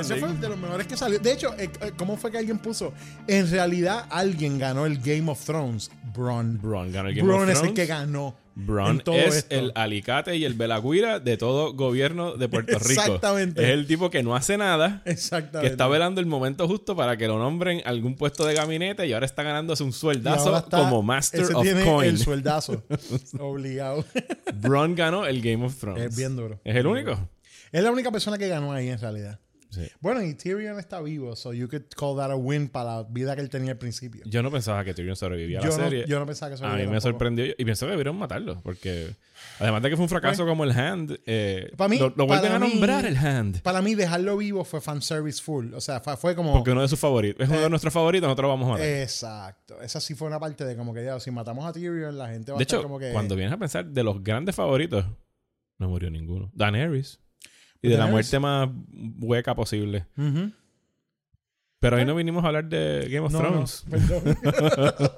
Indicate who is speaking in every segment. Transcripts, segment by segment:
Speaker 1: Ese fue de los mejores que salió. De hecho, eh, eh, ¿cómo fue que alguien puso? En realidad, alguien ganó el Game of Thrones. Bron.
Speaker 2: Bron ganó el Game
Speaker 1: Bron
Speaker 2: of
Speaker 1: es el
Speaker 2: Thrones.
Speaker 1: que ganó.
Speaker 2: Bron
Speaker 1: todo
Speaker 2: es
Speaker 1: esto.
Speaker 2: el alicate y el velagüira de todo gobierno de Puerto Rico.
Speaker 1: Exactamente.
Speaker 2: Es el tipo que no hace nada, que
Speaker 1: Exactamente.
Speaker 2: está velando el momento justo para que lo nombren algún puesto de gabinete y ahora está ganándose un sueldazo como Master
Speaker 1: ese
Speaker 2: of
Speaker 1: tiene
Speaker 2: Coin.
Speaker 1: el sueldazo. Obligado.
Speaker 2: Bron ganó el Game of Thrones.
Speaker 1: es bien duro.
Speaker 2: ¿Es el único?
Speaker 1: Es la única persona que ganó ahí en realidad.
Speaker 2: Sí.
Speaker 1: Bueno, y Tyrion está vivo, so you could call that a win para la vida que él tenía al principio.
Speaker 2: Yo no pensaba que Tyrion sobrevivía a
Speaker 1: Yo
Speaker 2: la
Speaker 1: no,
Speaker 2: serie.
Speaker 1: yo no pensaba que eso
Speaker 2: a mí me
Speaker 1: tampoco.
Speaker 2: sorprendió y pensé que debieron matarlo porque además de que fue un fracaso como el Hand, eh,
Speaker 1: Para mí-
Speaker 2: lo, lo vuelven
Speaker 1: para
Speaker 2: a
Speaker 1: mí-
Speaker 2: nombrar el Hand.
Speaker 1: Para mí, dejarlo vivo fue fanservice full. O sea, fue, fue como.
Speaker 2: Porque uno de sus favoritos. Es uno de nuestros favoritos, nosotros lo vamos a matar.
Speaker 1: Exacto. Esa sí fue una parte de como que ya, si matamos a Tyrion, la gente va
Speaker 2: de
Speaker 1: a estar
Speaker 2: hecho,
Speaker 1: como que.
Speaker 2: cuando vienes a pensar de los grandes favoritos, no murió ninguno. Daenerys. Y de la muerte más hueca posible. Pero hoy no vinimos a hablar de Game of
Speaker 1: No, no,
Speaker 2: Thrones.
Speaker 1: perdón.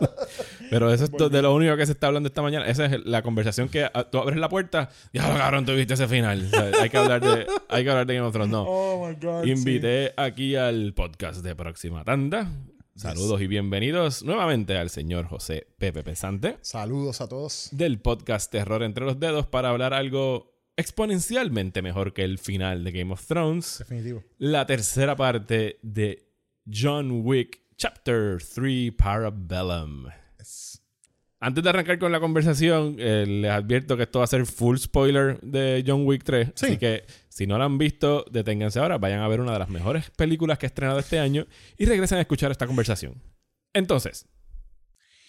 Speaker 2: Pero eso es de lo único que se está hablando esta mañana. Esa es la conversación que ah, tú abres la puerta. Ya, cabrón, tú viste ese final. O sea, hay, que hablar de, hay que hablar de Game of Thrones. No.
Speaker 1: oh my God. sí.
Speaker 2: Invité aquí al podcast de Próxima Tanda. Saludos y bienvenidos nuevamente al señor José Pepe Pesante
Speaker 1: Saludos a todos.
Speaker 2: del podcast Terror entre los dedos para hablar algo exponencialmente mejor que el final de Game of Thrones,
Speaker 1: Definitivo.
Speaker 2: la tercera parte de John Wick Chapter 3 Parabellum.
Speaker 1: Es-
Speaker 2: Antes de arrancar con la conversación, eh, les advierto que esto va a ser full spoiler de John Wick 3.
Speaker 1: Sí.
Speaker 2: Así que si no la han visto, deténganse ahora, vayan a ver una de las mejores películas que ha estrenado este año y regresen a escuchar esta conversación. Entonces,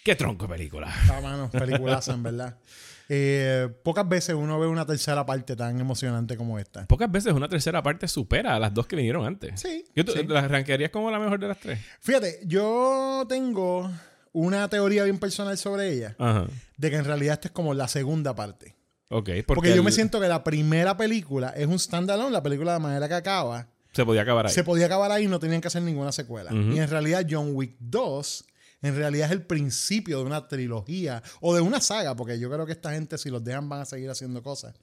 Speaker 2: ¿qué tronco de película?
Speaker 1: Ah, mano, peliculaza, en verdad. Eh, pocas veces uno ve una tercera parte tan emocionante como esta.
Speaker 2: Pocas veces una tercera parte supera a las dos que vinieron antes.
Speaker 1: Sí.
Speaker 2: Yo
Speaker 1: sí.
Speaker 2: ¿La ranquearías como la mejor de las tres?
Speaker 1: Fíjate, yo tengo una teoría bien personal sobre ella,
Speaker 2: Ajá.
Speaker 1: de que en realidad esta es como la segunda parte.
Speaker 2: Ok. Porque,
Speaker 1: Porque, yo
Speaker 2: el-
Speaker 1: me siento que la primera película es un standalone, la película de manera que acaba.
Speaker 2: Se podía acabar ahí.
Speaker 1: Se podía acabar ahí y no tenían que hacer ninguna secuela. Y en realidad John Wick 2 en realidad es el principio de una trilogía o de una saga, porque yo creo que esta gente si los dejan van a seguir haciendo cosas.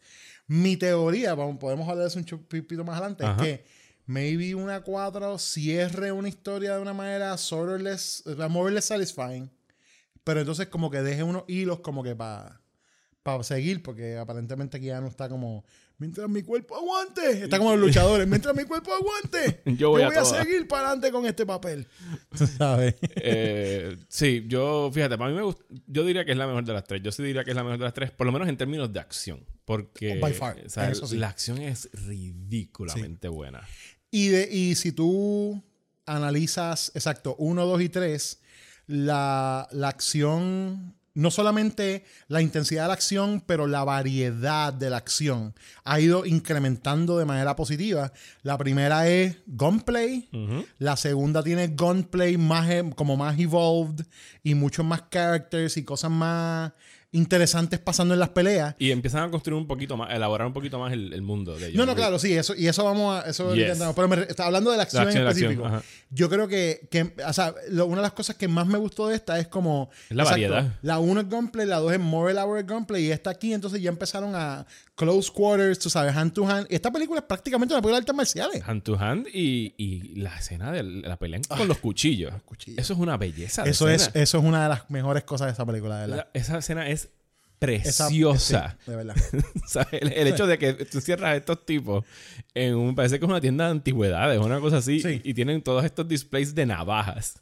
Speaker 1: Mi teoría, podemos hablar de eso un chupito más adelante,
Speaker 2: Ajá.
Speaker 1: es que maybe una 4 cierre una historia de una manera sort of more less satisfying, pero entonces como que deje unos hilos como que para para seguir, porque aparentemente aquí ya no está como, mientras mi cuerpo aguante, está como los luchadores, mientras mi cuerpo aguante,
Speaker 2: Yo voy a
Speaker 1: seguir para adelante con este papel. Tú sabes.
Speaker 2: Eh, sí, yo, fíjate, para mí me gusta, yo diría que es la mejor de las tres. Yo sí diría que es la mejor de las tres, por lo menos en términos de acción. Porque
Speaker 1: By far,
Speaker 2: o sea,
Speaker 1: eso sí.
Speaker 2: la acción es ridículamente buena.
Speaker 1: Y, de, y si tú analizas, exacto, 1, 2 y 3, la, la acción, no solamente la intensidad de la acción, pero la variedad de la acción. Ha ido incrementando de manera positiva. La primera es gunplay, la segunda tiene gunplay más, em- como más evolved y muchos más characters y cosas más interesantes pasando en las peleas.
Speaker 2: Y empiezan a construir un poquito más, elaborar un poquito más el, el mundo de ellos.
Speaker 1: No, no, claro, sí, eso, y eso vamos a. Eso
Speaker 2: Yes.
Speaker 1: Pero me está hablando de la acción,
Speaker 2: acción,
Speaker 1: en
Speaker 2: la acción,
Speaker 1: específico. Yo creo que, que o sea, lo- una de las cosas que más me gustó de esta es como.
Speaker 2: Es la variedad.
Speaker 1: La 1 es gunplay, la 2 es more elaborate gunplay, y esta aquí, entonces ya empezaron a close quarters, tú sabes, hand to hand. Esta película es prácticamente una película de artes marciales.
Speaker 2: Hand to hand y, y la escena de la pelea con los cuchillos.
Speaker 1: cuchillos.
Speaker 2: Eso es una belleza. de
Speaker 1: Eso es, eso es una de las mejores cosas de esta película, de verdad.
Speaker 2: La- esa escena es
Speaker 1: Esa-
Speaker 2: preciosa.
Speaker 1: sí, de verdad.
Speaker 2: O sea, el, el hecho de que tú cierras a estos tipos en un, parece que es una tienda de antigüedades, una cosa así,
Speaker 1: Sí.
Speaker 2: y, y tienen todos estos displays de navajas.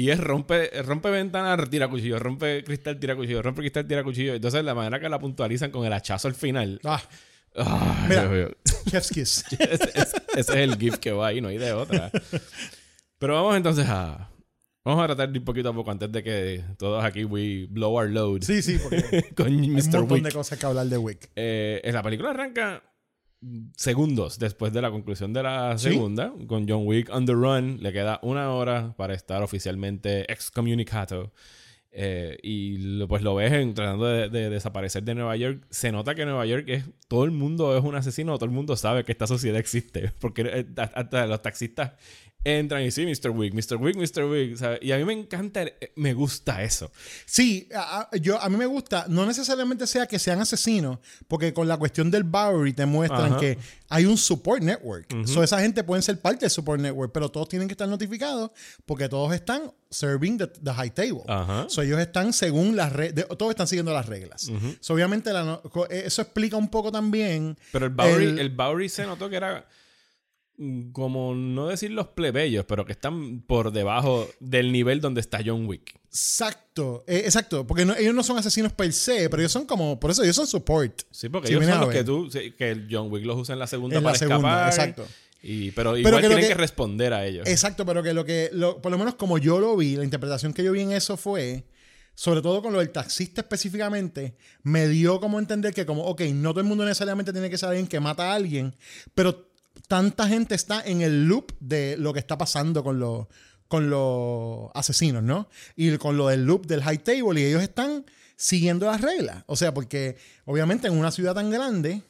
Speaker 2: Y es rompe, rompe ventana, tira cuchillo, rompe cristal, tira cuchillo, rompe cristal, tira cuchillo. Entonces la manera que la puntualizan con el hachazo al final.
Speaker 1: Ah, Mira. Chef's kiss.
Speaker 2: ese, ese- ese es el GIF que va ahí, no hay de otra. Pero vamos entonces a... Vamos a tratar de ir poquito a poco antes de que todos aquí we blow our load
Speaker 1: Sí, sí, porque hay
Speaker 2: con
Speaker 1: un
Speaker 2: Mr.
Speaker 1: montón
Speaker 2: Wick.
Speaker 1: de cosas que hablar de Wick.
Speaker 2: Eh, la película arranca segundos después de la conclusión de la
Speaker 1: ¿Sí?
Speaker 2: segunda, con John Wick on the run. Le queda una hora para estar oficialmente excommunicado. Eh, y lo- pues lo ves en- tratando de, de desaparecer de Nueva York. Se nota que Nueva York es. Todo el mundo es un asesino, todo el mundo sabe que esta sociedad existe. Porque eh, hasta los taxistas entran y sí, Mr. Wick, Mr. Wick, Mr. Wick. ¿sabes? Y a mí me encanta, eh, me gusta eso.
Speaker 1: Sí, a, a- yo, a mí me gusta, no necesariamente sea que sean asesinos, porque con la cuestión del Bowery te muestran
Speaker 2: Ajá.
Speaker 1: que hay un support network. So, esa gente pueden ser parte del support network, pero todos tienen que estar notificados porque todos están serving the, the high table.
Speaker 2: Ajá.
Speaker 1: So, ellos están según las reglas, todos están siguiendo las reglas. So, obviamente, la no- eh, eso explica un poco también.
Speaker 2: Pero el Bowery,
Speaker 1: El-
Speaker 2: el, Bowery se notó que era como no decir los plebeyos, pero que están por debajo del nivel donde está John Wick.
Speaker 1: Exacto, eh, exacto, porque no- ellos no son asesinos per se, pero ellos son como, por eso ellos son support.
Speaker 2: Sí, porque
Speaker 1: Si
Speaker 2: ellos son los que tú, que John Wick los usa en la segunda
Speaker 1: En la
Speaker 2: para
Speaker 1: segunda,
Speaker 2: escapar.
Speaker 1: exacto.
Speaker 2: Y, pero
Speaker 1: Pero
Speaker 2: igual
Speaker 1: que lo
Speaker 2: tienen que,
Speaker 1: que-
Speaker 2: responder a ellos.
Speaker 1: Exacto, pero que lo que, lo- por lo menos como yo lo vi, la interpretación que yo vi en eso fue, sobre todo con lo del taxista específicamente, me dio como entender que como, ok, no todo el mundo necesariamente tiene que ser alguien que mata a alguien, pero tanta gente está en el loop de lo que está pasando con los, con los asesinos, ¿no? Y con lo del loop del high table y ellos están siguiendo las reglas. O sea, porque obviamente en una ciudad tan grande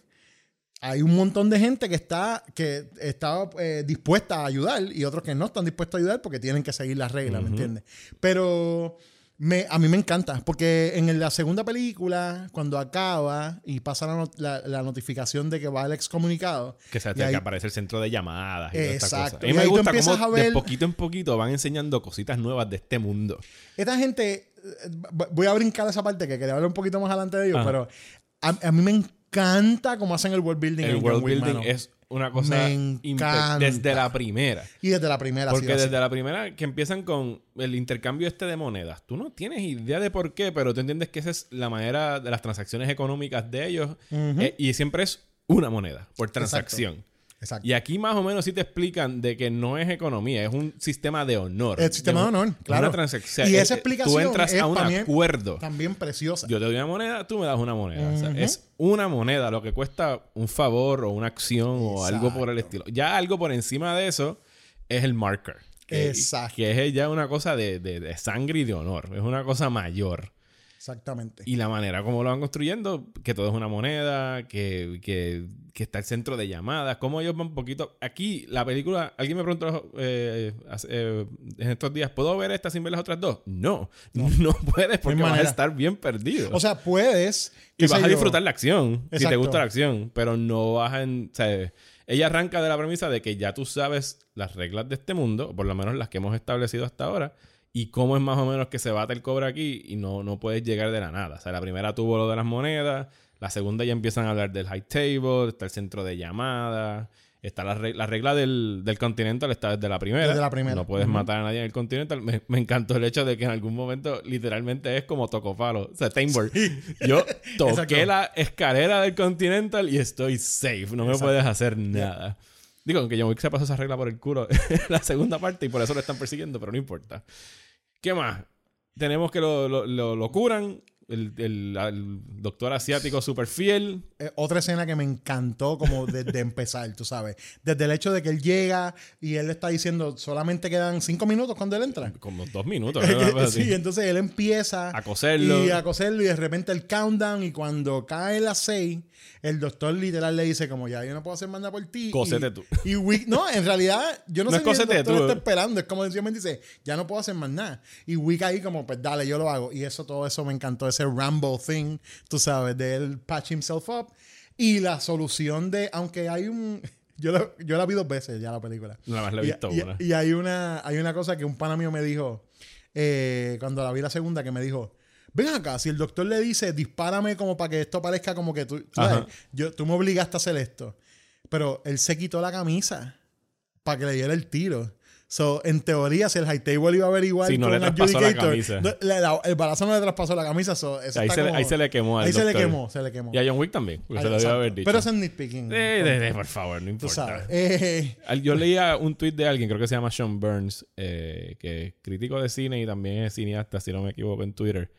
Speaker 1: hay un montón de gente que está, que está eh, dispuesta a ayudar y otros que no están dispuestos a ayudar porque tienen que seguir las reglas, ¿me entiendes? Pero me, a mí me encanta porque en la segunda película, cuando acaba y pasa la, not- la- la notificación de que va el excomunicado,
Speaker 2: Que, se,
Speaker 1: y
Speaker 2: que
Speaker 1: ahí-
Speaker 2: aparece el centro de llamadas y toda esta
Speaker 1: Exacto.
Speaker 2: cosa. A
Speaker 1: Y
Speaker 2: mí me
Speaker 1: ahí tú
Speaker 2: gusta cómo
Speaker 1: a ver-
Speaker 2: de poquito en poquito van enseñando cositas nuevas de este mundo.
Speaker 1: esta gente, eh, voy a brincar esa parte que quería hablar un poquito más adelante de ellos,
Speaker 2: Ajá.
Speaker 1: pero a, a mí me encanta cómo hacen el world building.
Speaker 2: El
Speaker 1: en
Speaker 2: world building es una cosa
Speaker 1: encanta.
Speaker 2: desde la primera.
Speaker 1: Y desde la primera.
Speaker 2: Porque
Speaker 1: así.
Speaker 2: desde la primera que empiezan con el intercambio este de monedas, tú no tienes idea de por qué, pero tú entiendes que esa es la manera de las transacciones económicas de ellos eh, y siempre es una moneda por transacción.
Speaker 1: Exacto.
Speaker 2: Y aquí más o menos sí te explican de que no es economía, es un sistema de honor.
Speaker 1: El sistema de honor, claro.
Speaker 2: Una transacción.
Speaker 1: Y esa explicación
Speaker 2: Tú entras
Speaker 1: es
Speaker 2: a un
Speaker 1: mí
Speaker 2: acuerdo.
Speaker 1: También preciosa.
Speaker 2: Yo te doy una moneda, tú me das una moneda. O sea,
Speaker 1: Ujú.
Speaker 2: es una moneda lo que cuesta un favor o una acción o algo por el estilo. Ya algo por encima de eso es el marker. Que,
Speaker 1: Exacto.
Speaker 2: Que es ya una cosa de, de- de sangre y de honor. Es una cosa mayor.
Speaker 1: Exactamente.
Speaker 2: Y la manera como lo van construyendo, que todo es una moneda, que, que, que está el centro de llamadas, cómo ellos van un poquito... Aquí, la película, alguien me preguntó eh, eh, en estos días, ¿puedo ver esta sin ver las otras dos? No, no, puedes porque vas a estar bien perdido.
Speaker 1: O sea, puedes.
Speaker 2: y vas a
Speaker 1: yo,
Speaker 2: disfrutar la acción, si te gusta la acción, pero no vas a... en- o sea, ella arranca de la premisa de que ya tú sabes las reglas de este mundo, o por lo menos las que hemos establecido hasta ahora, y cómo es más o menos que se bate el cobre aquí y no, no puedes llegar de la nada. O sea, la primera tuvo lo de las monedas, la segunda ya empiezan a hablar del high table, está el centro de llamadas, está la, reg- la regla del, del Continental, está desde la primera.
Speaker 1: Desde la primera.
Speaker 2: No puedes matar a nadie en el Continental. Me, me encantó el hecho de que en algún momento literalmente es como tocopalo. O sea, Tainboard. Yo toqué la escalera del Continental y estoy safe. No me
Speaker 1: Exacto.
Speaker 2: puedes hacer nada. Digo, aunque John Wick se pasó esa regla por el culo en la segunda parte y por eso lo están persiguiendo, pero no importa. ¿Qué más? Tenemos que lo, lo, lo- lo curan. El, el- el doctor asiático súper fiel.
Speaker 1: Eh, otra escena que me encantó como desde empezar, tú sabes. Desde el hecho de que él llega y él le está diciendo solamente quedan cinco minutos cuando él entra.
Speaker 2: Como dos minutos.
Speaker 1: sí, entonces él empieza
Speaker 2: A coserlo.
Speaker 1: y a coserlo y de repente el countdown y cuando cae las seis, el doctor literal le dice como ya yo no puedo hacer más nada por ti.
Speaker 2: Cósete
Speaker 1: y,
Speaker 2: tú.
Speaker 1: Y Wick, no, en realidad yo no,
Speaker 2: No
Speaker 1: sé
Speaker 2: es
Speaker 1: si el doctor
Speaker 2: tú.
Speaker 1: está esperando, es como sencillamente dice ya no puedo hacer más nada. Y Wick ahí como pues dale, yo lo hago. Y eso, todo eso me encantó, ese Rambo thing, tú sabes, de él patch himself up. Y la solución de, aunque hay un... Yo, la- yo la vi dos veces ya la película.
Speaker 2: Nada más le he
Speaker 1: Y-
Speaker 2: visto
Speaker 1: y,
Speaker 2: una.
Speaker 1: y hay una hay una cosa que un pana mío me dijo eh, cuando la vi la segunda que me dijo ven acá si el doctor le dice dispárame como para que esto parezca como que tú sabes, yo, tú me obligaste a hacer esto pero él se quitó la camisa para que le diera el tiro So, en teoría, si el high table iba a
Speaker 2: no
Speaker 1: con
Speaker 2: le traspasó la
Speaker 1: Adjudicator,
Speaker 2: camisa.
Speaker 1: no, le- la- el balazo no le traspasó la camisa. so, eso
Speaker 2: ahí,
Speaker 1: está
Speaker 2: se le, ahí se le quemó al
Speaker 1: Ahí se le quemó, se le quemó.
Speaker 2: Y a John Wick también. Porque se lo debe haber dicho.
Speaker 1: Pero es nitpicking.
Speaker 2: Eh, de- de- por favor, no importa.
Speaker 1: Eh,
Speaker 2: Yo leía un tweet de alguien, creo que se llama Sean Burns, eh, que es crítico de cine y también es cineasta, si no me equivoco, en Twitter,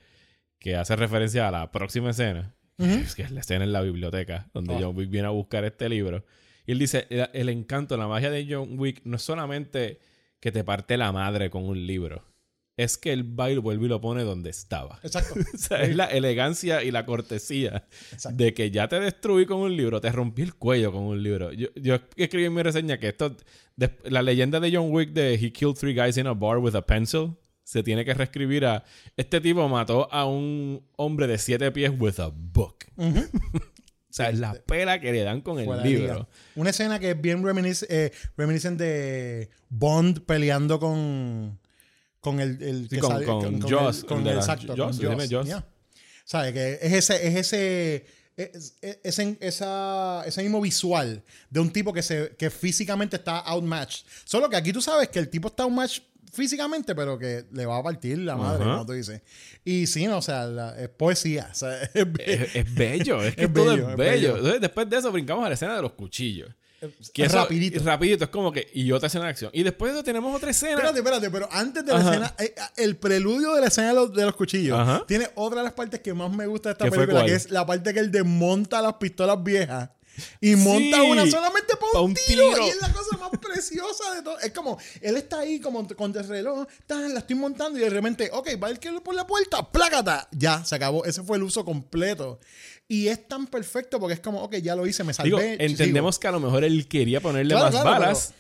Speaker 2: que hace referencia a la próxima escena, es que es la escena en la biblioteca, donde
Speaker 1: Oh.
Speaker 2: John Wick viene a buscar este libro. Y él dice, el, el encanto, la magia de John Wick no es solamente que te parte la madre con un libro. es que el baile vuelve y lo pone donde estaba.
Speaker 1: Exacto.
Speaker 2: O sea, es la elegancia y la cortesía
Speaker 1: Exacto.
Speaker 2: de que ya te destruí con un libro, te rompí el cuello con un libro. Yo, yo escribí en mi reseña que esto, de- la leyenda de John Wick de He killed three guys in a bar with a pencil, se tiene que reescribir a este tipo mató a un hombre de siete pies with a book. o sea, es la pela que le dan con el
Speaker 1: liga.
Speaker 2: libro.
Speaker 1: Una escena que es bien reminis eh, reminiscent de Bond peleando con con el, el
Speaker 2: Sí,
Speaker 1: que
Speaker 2: con-
Speaker 1: sale-
Speaker 2: con
Speaker 1: el-
Speaker 2: Joss,
Speaker 1: con
Speaker 2: el de
Speaker 1: el- exacto,
Speaker 2: Joss,
Speaker 1: con
Speaker 2: dime Joss.
Speaker 1: yeah. ¿Sabe? Que es ese, es ese, es- es- ese, esa, ese mismo visual de un tipo que, se, que físicamente está outmatched. Solo que aquí tú sabes que el tipo está outmatched físicamente, pero que le va a partir la madre,
Speaker 2: Ajá.
Speaker 1: como tú dices. Y sí, no, o sea, la- es poesía. o sea, es-
Speaker 2: Es, es bello, es que
Speaker 1: Es
Speaker 2: todo
Speaker 1: bello,
Speaker 2: es bello.
Speaker 1: bello.
Speaker 2: Entonces, después de eso brincamos a la escena de los cuchillos. Que
Speaker 1: es
Speaker 2: eso-
Speaker 1: rapidito.
Speaker 2: rapidito, es como que. Y otra escena de acción. Y después de eso tenemos otra escena.
Speaker 1: Espérate, espérate, pero antes de la
Speaker 2: Ajá.
Speaker 1: escena, eh, el preludio de la escena de los, de los cuchillos
Speaker 2: Ajá.
Speaker 1: tiene otra de las partes que más me gusta de esta
Speaker 2: ¿Qué fue
Speaker 1: película, que es la parte que él desmonta las pistolas viejas y monta
Speaker 2: Sí,
Speaker 1: una solamente para
Speaker 2: pa'
Speaker 1: un,
Speaker 2: un
Speaker 1: tiro,
Speaker 2: tiro.
Speaker 1: Y es la cosa más preciosa de todo. Es como, él está ahí como con el reloj, tan, la estoy montando y de repente, ok, va el que por la puerta, plácata. Ya, se acabó. Ese fue el uso completo. Y es tan perfecto porque es como, ok, ya lo hice, me salvé.
Speaker 2: Digo,
Speaker 1: sigo.
Speaker 2: entendemos que a lo mejor él quería ponerle
Speaker 1: Claro,
Speaker 2: más
Speaker 1: claro,
Speaker 2: balas,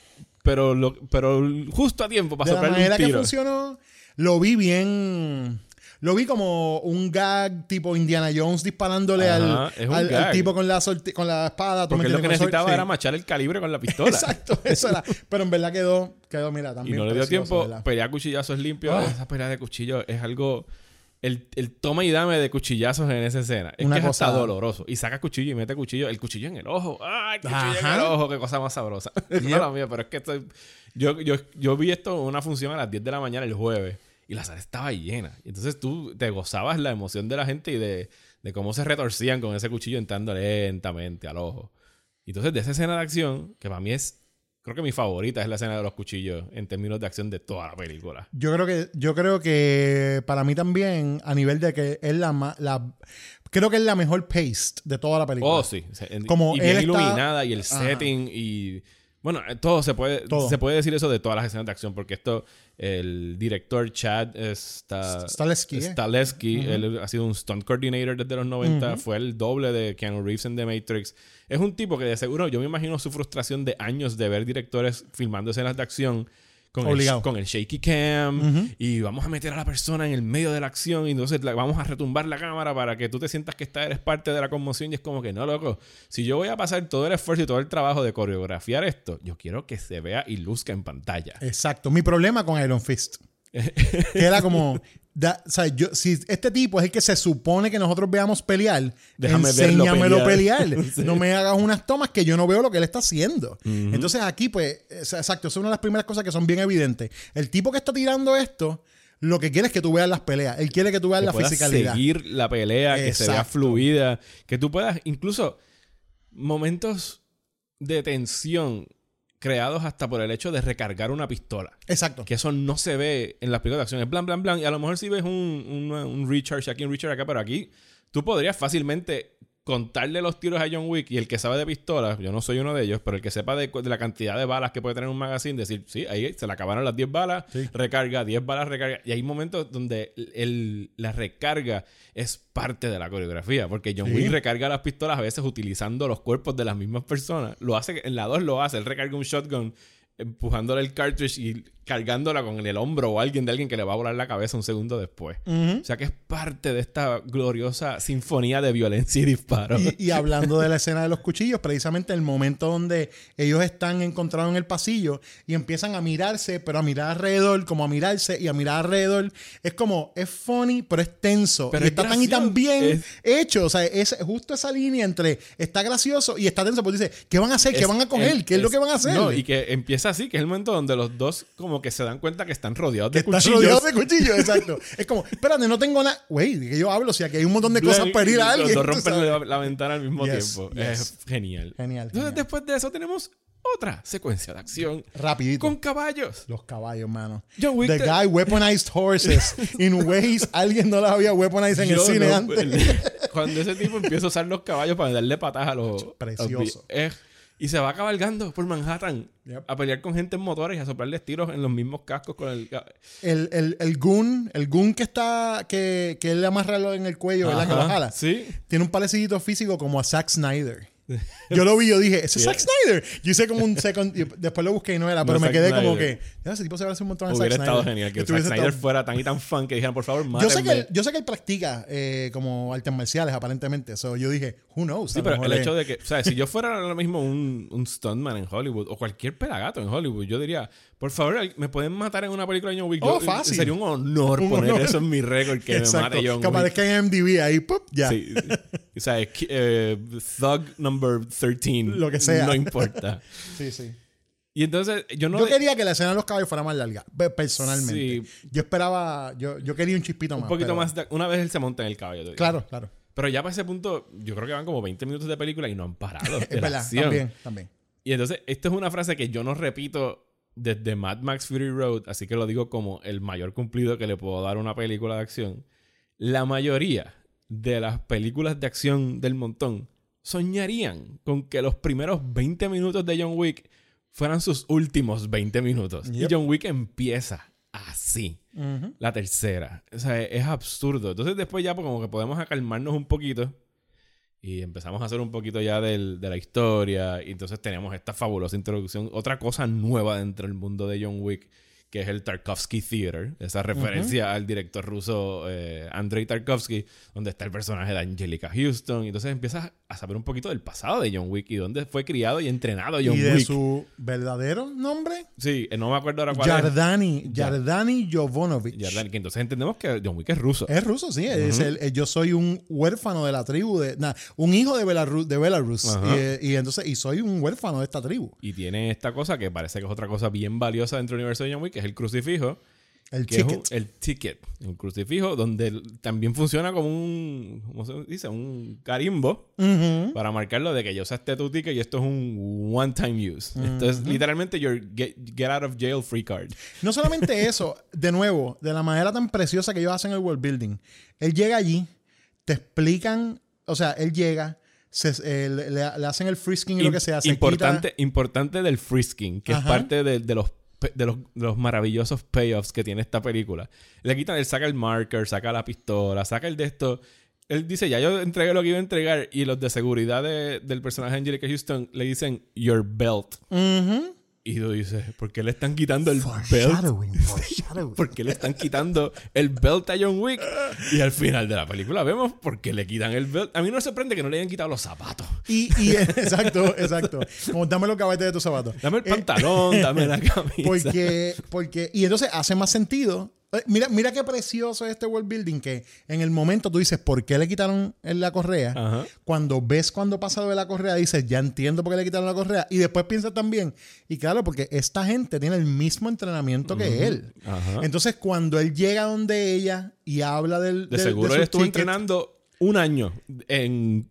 Speaker 2: pero, lo, pero justo a tiempo para
Speaker 1: de la manera
Speaker 2: un
Speaker 1: que
Speaker 2: tiro.
Speaker 1: funcionó, lo vi bien. Lo vi como un gag tipo Indiana Jones disparándole
Speaker 2: Ajá,
Speaker 1: al,
Speaker 2: es
Speaker 1: tipo con la, con la espada. ¿tú me
Speaker 2: Porque lo que necesitaba era machar el calibre con la pistola.
Speaker 1: Exacto, eso era. Pero en verdad quedó, quedó mira,
Speaker 2: y
Speaker 1: también.
Speaker 2: no le dio tiempo.
Speaker 1: ¿verdad?
Speaker 2: Pelea a cuchillazos limpio.
Speaker 1: Ah.
Speaker 2: Esa pelea de cuchillos es algo. El, el toma y dame de cuchillazos en esa escena. Es
Speaker 1: Una
Speaker 2: que es
Speaker 1: cosa-
Speaker 2: hasta doloroso. Y saca cuchillo y mete cuchillo. El cuchillo en el ojo. ¡Ay, cuchillo en
Speaker 1: Ajá.
Speaker 2: el ojo! ¡Qué cosa más sabrosa!
Speaker 1: Yep.
Speaker 2: Mala mía, pero es que estoy. Yo, yo, yo vi esto en una función a las 10 de la mañana el jueves. Y la sala estaba llena. Y entonces tú te gozabas la emoción de la gente y de, de cómo se retorcían con ese cuchillo entrando lentamente al ojo. Y entonces de esa escena de acción, que para mí es. Creo que mi favorita es la escena de los cuchillos en términos de acción de toda la película.
Speaker 1: Yo creo que, yo creo que para mí también, a nivel de que es la, creo que es la mejor paste de toda la película.
Speaker 2: Oh, sí.
Speaker 1: Como
Speaker 2: y
Speaker 1: él
Speaker 2: bien
Speaker 1: está-
Speaker 2: iluminada y el
Speaker 1: Ajá.
Speaker 2: setting y... Bueno, eh, todo se puede...
Speaker 1: Todo.
Speaker 2: Se puede decir eso de todas las escenas de acción porque esto... El director Chad está...
Speaker 1: Stahelski, ¿eh?
Speaker 2: Stahelski, él ha sido un stunt coordinator desde los 90. Fue el doble de Keanu Reeves en The Matrix. Es un tipo que de seguro... Yo me imagino su frustración de años de ver directores filmando escenas de acción con, el,
Speaker 1: Obligado.
Speaker 2: con el shaky cam y vamos a meter a la persona en el medio de la acción y entonces la- vamos a retumbar la cámara para que tú te sientas que esta eres parte de la conmoción y es como que no, loco, si yo voy a pasar todo el esfuerzo y todo el trabajo de coreografiar esto, yo quiero que se vea y luzca en pantalla.
Speaker 1: Exacto. Mi problema con Iron Fist. que era como. Da- o sea, yo, si este tipo es el que se supone que nosotros veamos pelear,
Speaker 2: Déjame
Speaker 1: enséñamelo
Speaker 2: pelear.
Speaker 1: pelear.
Speaker 2: Sí.
Speaker 1: No me hagas unas tomas que yo no veo lo que él está haciendo. Entonces aquí, pues, es- exacto, es una de las primeras cosas que son bien evidentes. El tipo que está tirando esto, lo que quiere es que tú veas las peleas. Él quiere que tú veas
Speaker 2: que
Speaker 1: la fisicalidad.
Speaker 2: seguir la pelea, que se vea fluida, que tú puedas, incluso momentos de tensión creados hasta por el hecho de recargar una pistola.
Speaker 1: Exacto.
Speaker 2: Que eso no se ve en las películas de acción. Es blan, blan, blan. Y a lo mejor si ves un, un, un recharge aquí, un recharge acá, pero aquí tú podrías fácilmente contarle los tiros a John Wick y el que sabe de pistolas, yo no soy uno de ellos, pero el que sepa de, de la cantidad de balas que puede tener un magazine, decir, sí, ahí se le acabaron las 10 balas,
Speaker 1: Sí.
Speaker 2: recarga, 10 balas, recarga. Y hay momentos donde el- la recarga es parte de la coreografía, porque John
Speaker 1: Sí.
Speaker 2: Wick recarga las pistolas a veces utilizando los cuerpos de las mismas personas. Lo hace, en la 2 lo hace, él recarga un shotgun empujándole el cartridge y cargándola con el hombro o alguien de alguien que le va a volar la cabeza un segundo después. O sea que es parte de esta gloriosa sinfonía de violencia y disparos.
Speaker 1: Y, y hablando de la escena de los cuchillos, precisamente el momento donde ellos están encontrados en el pasillo y empiezan a mirarse, pero a mirar alrededor, como a mirarse y a mirar alrededor, es como, es funny, pero es tenso.
Speaker 2: Pero
Speaker 1: y
Speaker 2: es
Speaker 1: está tan y tan bien
Speaker 2: Es-
Speaker 1: hecho. O sea, es justo esa línea entre está gracioso y está tenso, porque dice, ¿qué van a hacer? ¿Qué
Speaker 2: Es-
Speaker 1: van a coger? ¿Qué es, lo que van a hacer?
Speaker 2: No, y que empieza así, que es el momento donde los dos como que se dan cuenta que están rodeados de
Speaker 1: Están
Speaker 2: cuchillos.
Speaker 1: rodeados de cuchillos, exacto. es como, espérate, no tengo nada. Güey, ¿de qué yo hablo? O sea, que hay un montón de cosas para herir a alguien.
Speaker 2: Los rompen la, la ventana al mismo
Speaker 1: Yes,
Speaker 2: tiempo.
Speaker 1: yes.
Speaker 2: Es genial.
Speaker 1: Genial,
Speaker 2: Entonces,
Speaker 1: genial.
Speaker 2: después de eso tenemos otra secuencia de acción
Speaker 1: Rapidito.
Speaker 2: con caballos.
Speaker 1: Los caballos, mano.
Speaker 2: John Wick
Speaker 1: The
Speaker 2: te-
Speaker 1: guy weaponized horses in ways alguien no las había weaponized en el
Speaker 2: Yo
Speaker 1: cine
Speaker 2: no,
Speaker 1: antes.
Speaker 2: el- cuando ese tipo empieza a usar los caballos para darle patadas a los.
Speaker 1: Precioso.
Speaker 2: a los- es- Y se va cabalgando por Manhattan
Speaker 1: Yep.
Speaker 2: a pelear con gente en motores y a soplarles tiros en los mismos cascos con el...
Speaker 1: El, el, el goon, el goon que está, que, que él le amarra en el cuello, ¿verdad? Que lo jala.
Speaker 2: Sí.
Speaker 1: Tiene un parecido físico como a Zack Snyder. Yo lo vi, yo dije, ¿ese es Zack Snyder? Yo hice como un second, después lo busqué y no era, pero me
Speaker 2: Zack
Speaker 1: quedé como que, ya, ese tipo se parece un montón a Zack
Speaker 2: Hubiera
Speaker 1: Snyder.
Speaker 2: estado genial que Zack Snyder fuera tan y tan fan que dijeran, por favor,
Speaker 1: Yo sé, que
Speaker 2: mátenme.
Speaker 1: él, yo sé que él practica eh, como artes marciales, aparentemente. So, yo dije, who knows?
Speaker 2: Sí, pero el hecho de que, o sea, si yo fuera ahora mismo un, un stuntman en Hollywood o cualquier pelagato en Hollywood, yo diría, por favor, me pueden matar en una película de John Wick.
Speaker 1: Oh,
Speaker 2: Yo-
Speaker 1: fácil.
Speaker 2: Sería un honor
Speaker 1: Un
Speaker 2: poner
Speaker 1: honor.
Speaker 2: eso en mi récord que
Speaker 1: Exacto.
Speaker 2: me mate John
Speaker 1: que
Speaker 2: Wick.
Speaker 1: aparezca en MDB ahí, ¡pup! ya.
Speaker 2: Sí. O sea, que, eh, Thug number 13.
Speaker 1: Lo que sea.
Speaker 2: No importa.
Speaker 1: sí, sí.
Speaker 2: Y entonces, yo no.
Speaker 1: yo quería que la escena de los caballos fuera más larga, pe- personalmente.
Speaker 2: Sí.
Speaker 1: Yo esperaba, yo, yo quería un chispito
Speaker 2: un
Speaker 1: más.
Speaker 2: poquito
Speaker 1: pero-
Speaker 2: más. de- una vez él se monta en el caballo.
Speaker 1: Claro, claro.
Speaker 2: Pero ya para ese punto, yo creo que van como 20 minutos de película y no han parado.
Speaker 1: Es verdad,
Speaker 2: acción.
Speaker 1: también, también.
Speaker 2: Y entonces, esta es una frase que yo no repito desde Mad Max Fury Road, así que lo digo como el mayor cumplido que le puedo dar a una película de acción. La mayoría de las películas de acción del montón soñarían con que los primeros 20 minutos de John Wick fueran sus últimos 20 minutos.
Speaker 1: Yep.
Speaker 2: Y John Wick empieza así. La tercera. O sea, es absurdo. Entonces después ya pues, como que podemos acalmarnos un poquito y empezamos a hacer un poquito ya del- de la historia. Y entonces tenemos esta fabulosa introducción. Otra cosa nueva dentro del mundo de John Wick, que es el Tarkovsky Theater. Esa referencia al director ruso eh, Andrei Tarkovsky, donde está el personaje de Angelica Houston. Y entonces empiezas a saber un poquito del pasado de John Wick y dónde fue criado y entrenado John
Speaker 1: y de
Speaker 2: Wick.
Speaker 1: su verdadero nombre,
Speaker 2: Sí, eh, no me acuerdo ahora cuál es.
Speaker 1: Yardani, Yardani Jovanovich.
Speaker 2: Yardani, que entonces entendemos que John Wick es ruso.
Speaker 1: Es ruso, sí. es el- el- yo soy un huérfano de la tribu, de, nah, un hijo de Belarus. De Belarus y, eh, y entonces, y soy un huérfano de esta tribu.
Speaker 2: Y tiene esta cosa que parece que es otra cosa bien valiosa dentro del universo de John Wick, es el crucifijo.
Speaker 1: El ticket.
Speaker 2: un- el ticket. Un crucifijo donde el- también funciona como un, ¿cómo se dice? Un carimbo para marcarlo de que yo usaste tu ticket y esto es un one-time use. Entonces, literalmente, your get, get out of jail free card.
Speaker 1: No solamente eso, de nuevo, de la manera tan preciosa que ellos hacen el world building. Él llega allí, te explican, o sea, él llega, se- eh, le, le- hacen el frisking y lo que sea. Se
Speaker 2: importante, importante del frisking, que es parte de, de los de los, los maravillosos payoffs que tiene esta película. Le quitan, él saca el marker, saca la pistola, saca el de esto. Él dice, ya yo entregué lo que iba a entregar. Y los de seguridad de- del personaje Angelica Houston le dicen, your belt. Y tú dices, ¿por qué le están quitando el belt?
Speaker 1: Foreshadowing.
Speaker 2: ¿Por qué le están quitando el belt a John Wick? Y al final de la película vemos por qué le quitan el belt. A mí no me sorprende que no le hayan quitado los zapatos.
Speaker 1: Y, y exacto, exacto. Como dame los cabetes de tus zapatos.
Speaker 2: Dame el
Speaker 1: Eh,
Speaker 2: pantalón, dame la camisa.
Speaker 1: Porque, porque, y entonces hace más sentido. Eh, Mira, mira qué precioso es este world building que en el momento tú dices, ¿por qué le quitaron la correa?
Speaker 2: Ajá.
Speaker 1: Cuando ves cuando pasa lo de la correa, dices, ya entiendo por qué le quitaron la correa. Y después piensas también, y claro, porque esta gente tiene el mismo entrenamiento que él.
Speaker 2: Ajá.
Speaker 1: Entonces, cuando él llega donde ella y habla del.
Speaker 2: De
Speaker 1: del-
Speaker 2: seguro él estuvo
Speaker 1: tickets-
Speaker 2: entrenando un año en,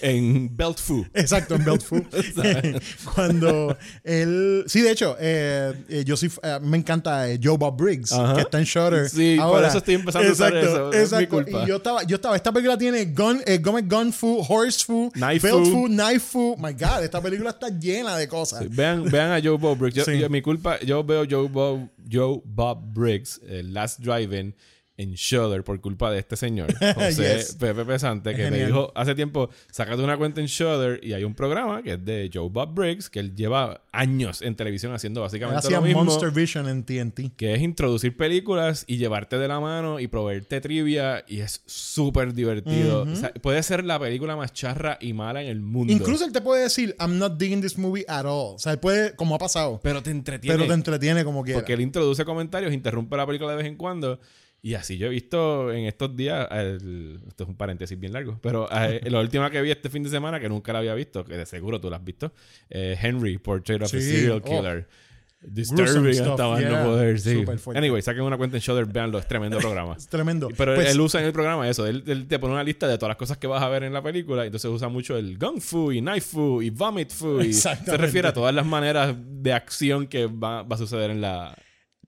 Speaker 2: en Belt Fu.
Speaker 1: Exacto, en Belt Food. Cuando él. Sí, de hecho, eh, eh, yo sí. eh, me encanta eh, Joe Bob Briggs,
Speaker 2: Ajá.
Speaker 1: que está en Shutter.
Speaker 2: Sí, por
Speaker 1: ahora.
Speaker 2: eso estoy empezando a usar
Speaker 1: Exacto,
Speaker 2: eso, es mi
Speaker 1: Exacto.
Speaker 2: culpa.
Speaker 1: Y yo estaba, yo estaba. Esta película tiene gun, gun, gun food, horse food,
Speaker 2: Knife
Speaker 1: belt
Speaker 2: food,
Speaker 1: knife food. My God, esta película está llena de cosas.
Speaker 2: Vean, vean a Joe Bob Briggs. Yo,
Speaker 1: Sí.
Speaker 2: yo- mi culpa, yo veo Joe Bob, Joe Bob Briggs, Last Drive-In, en Shudder por culpa de este señor, José
Speaker 1: Yes.
Speaker 2: Pepe Pesante, que me dijo hace tiempo, sácate una cuenta en Shudder y hay un programa que es de Joe Bob Briggs, que él lleva años en televisión haciendo básicamente lo mismo.
Speaker 1: Monster Vision en TNT.
Speaker 2: que es introducir películas y llevarte de la mano y proveerte trivia y es súper divertido. O sea, puede ser la película más charra y mala en el mundo.
Speaker 1: Incluso él te puede decir, I'm not digging this movie at all. O sea, él puede, como ha pasado,
Speaker 2: pero te entretiene.
Speaker 1: pero te entretiene como quiera.
Speaker 2: porque él introduce comentarios, interrumpe la película de vez en cuando. Y así yo he visto en estos días, el- esto es un paréntesis bien largo, pero eh, la última que vi este fin de semana, que nunca la había visto, que de seguro tú la has visto, eh, Henry, Portrait of a
Speaker 1: Sí,
Speaker 2: Serial
Speaker 1: oh.
Speaker 2: Killer.
Speaker 1: Gruesome
Speaker 2: Disturbing hasta
Speaker 1: yeah.
Speaker 2: no poder, sí. Anyway, saquen una cuenta en Shudder, véanlo, es tremendo programa.
Speaker 1: Es tremendo.
Speaker 2: Pero
Speaker 1: Pues,
Speaker 2: él usa en el programa eso. Él, él te pone una lista de todas las cosas que vas a ver en la película. Entonces usa mucho el gun fu y knife fu y vomit fu. Y se refiere a todas las maneras de acción que va, va a suceder en la,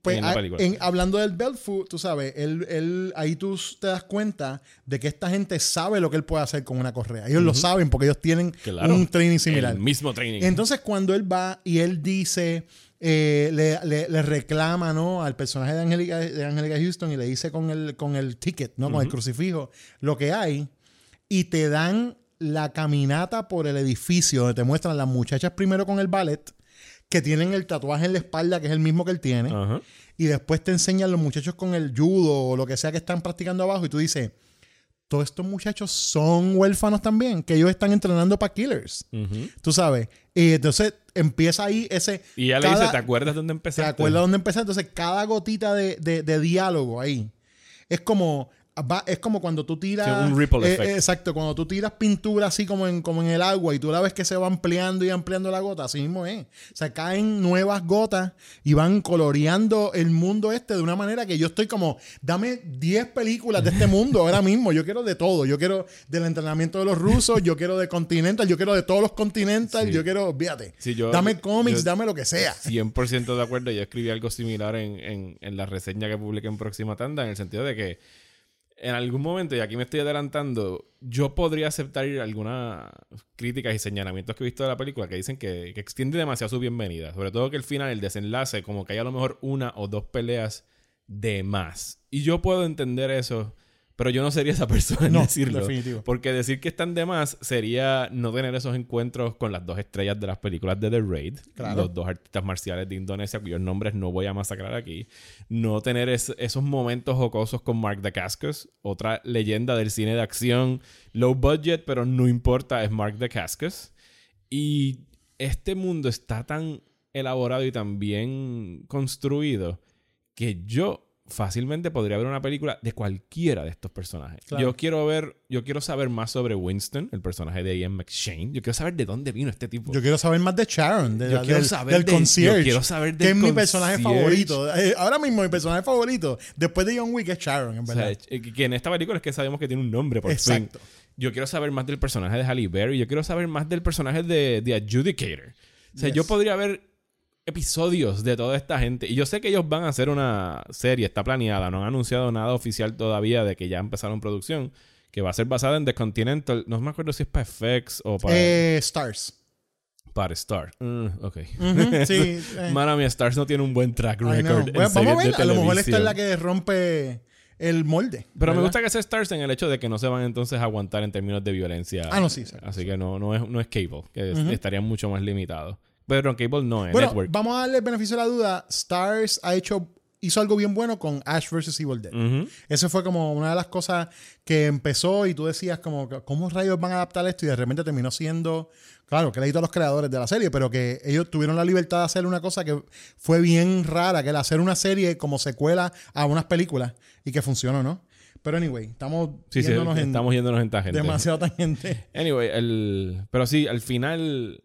Speaker 1: Pues
Speaker 2: en la
Speaker 1: a-
Speaker 2: película.
Speaker 1: en- hablando del Belfu, tú sabes, él, él- ahí tú te das cuenta de que esta gente sabe lo que él puede hacer con una correa. Ellos lo saben porque ellos tienen
Speaker 2: Claro.
Speaker 1: un training similar.
Speaker 2: El mismo training.
Speaker 1: Entonces, cuando él va y él dice, eh, le, le- le reclama ¿no? al personaje de Angelica, de Angelica Houston y le dice con el, con el ticket, ¿no? con el crucifijo, lo que hay, y te dan la caminata por el edificio donde te muestran las muchachas primero con el ballet, que tienen el tatuaje en la espalda, que es el mismo que él tiene,
Speaker 2: Ajá.
Speaker 1: y después te enseñan los muchachos con el judo o lo que sea que están practicando abajo, y tú dices, todos estos muchachos son huérfanos también, que ellos están entrenando para killers. Tú sabes. Y entonces empieza ahí ese.
Speaker 2: Y ella le dice, ¿te acuerdas dónde
Speaker 1: ¿Te
Speaker 2: empezaste?
Speaker 1: acuerdas dónde empecé? Entonces, cada gotita de, de- de diálogo ahí es como. Va- es como cuando tú tiras.
Speaker 2: Sí, un ripple
Speaker 1: eh,
Speaker 2: effect.
Speaker 1: eh, exacto, cuando tú tiras pintura así como en, como en el agua y tú la ves que se va ampliando y ampliando la gota, así mismo es. O sea, caen nuevas gotas y van coloreando el mundo este de una manera que yo estoy como, dame 10 películas de este mundo ahora mismo. Yo quiero de todo. Yo quiero del entrenamiento de los rusos, yo quiero de Continental, yo quiero de todos los Continental,
Speaker 2: Sí.
Speaker 1: yo quiero, fíjate,
Speaker 2: Sí, yo-
Speaker 1: dame cómics, dame lo que sea.
Speaker 2: 100% de acuerdo. Yo escribí algo similar en, en- en la reseña que publiqué en Próxima Tanda, en el sentido de que en algún momento, y aquí me estoy adelantando, yo podría aceptar algunas críticas y señalamientos que he visto de la película que dicen que, extiende demasiado su bienvenida. Sobre todo que el final, el desenlace, como que hay a lo mejor una o dos peleas de más. Y yo puedo entender eso, pero yo no sería esa persona en
Speaker 1: No,
Speaker 2: decirlo.
Speaker 1: definitivo.
Speaker 2: Porque decir que están de más sería no tener esos encuentros con las dos estrellas de las películas de The Raid.
Speaker 1: Claro.
Speaker 2: Los dos artistas marciales de Indonesia, cuyos nombres no voy a masacrar aquí. No tener es- esos momentos jocosos con Mark Dacascos, otra leyenda del cine de acción, low budget, pero no importa, es Mark Dacascos. Y este mundo está tan elaborado y tan bien construido que yo fácilmente podría ver una película de cualquiera de estos personajes.
Speaker 1: Claro.
Speaker 2: Yo quiero ver, yo quiero saber más sobre Winston, el personaje de Ian McShane. Yo quiero saber de dónde vino este tipo.
Speaker 1: Yo quiero saber más de Sharon, de
Speaker 2: Yo
Speaker 1: la-
Speaker 2: quiero
Speaker 1: del,
Speaker 2: saber
Speaker 1: del
Speaker 2: de-
Speaker 1: concierge.
Speaker 2: yo quiero saber
Speaker 1: que
Speaker 2: del
Speaker 1: es mi personaje favorito. Eh, ahora mismo mi personaje favorito, después de John Wick, es Sharon, en
Speaker 2: O sea,
Speaker 1: verdad.
Speaker 2: eh, que en esta película es que sabemos que tiene un nombre, por fin.
Speaker 1: Exacto.
Speaker 2: Yo quiero saber más del personaje de Halle Berry. Yo quiero saber más del personaje de, de Adjudicator. O sea,
Speaker 1: Yes.
Speaker 2: yo podría ver episodios de toda esta gente. Y yo sé que ellos van a hacer una serie, está planeada. No han anunciado nada oficial todavía de que ya empezaron producción. Que va a ser basada en The Continental. No me acuerdo si es para FX o para,
Speaker 1: Eh, Stars.
Speaker 2: para Star. Mm, ok.
Speaker 1: Sí. eh.
Speaker 2: Mía, Stars no tiene un buen track record.
Speaker 1: Bueno, vamos a ver, a lo mejor esta es la que rompe el molde.
Speaker 2: Pero me gusta que sea Stars en el hecho de que no se van entonces a aguantar en términos de violencia.
Speaker 1: Ah, no, sí, sí.
Speaker 2: Así que no, no, es, no es Cable, que es- estarían mucho más limitados. Pero en Cable no, es
Speaker 1: Bueno,
Speaker 2: Network.
Speaker 1: vamos a darle el beneficio de la duda. Stars ha hecho hizo algo bien bueno con Ash vs. Evil Dead.
Speaker 2: Ujú.
Speaker 1: Eso fue como una de las cosas que empezó y tú decías como, ¿cómo rayos van a adaptar esto? Y de repente terminó siendo, claro, que crédito a los creadores de la serie, pero que ellos tuvieron la libertad de hacer una cosa que fue bien rara, que era hacer una serie como secuela a unas películas y que funcionó, ¿no? Pero anyway, estamos
Speaker 2: Sí, sí,
Speaker 1: yéndonos en
Speaker 2: estamos yéndonos en tangente.
Speaker 1: demasiado tangente.
Speaker 2: Anyway, el, pero sí, al final,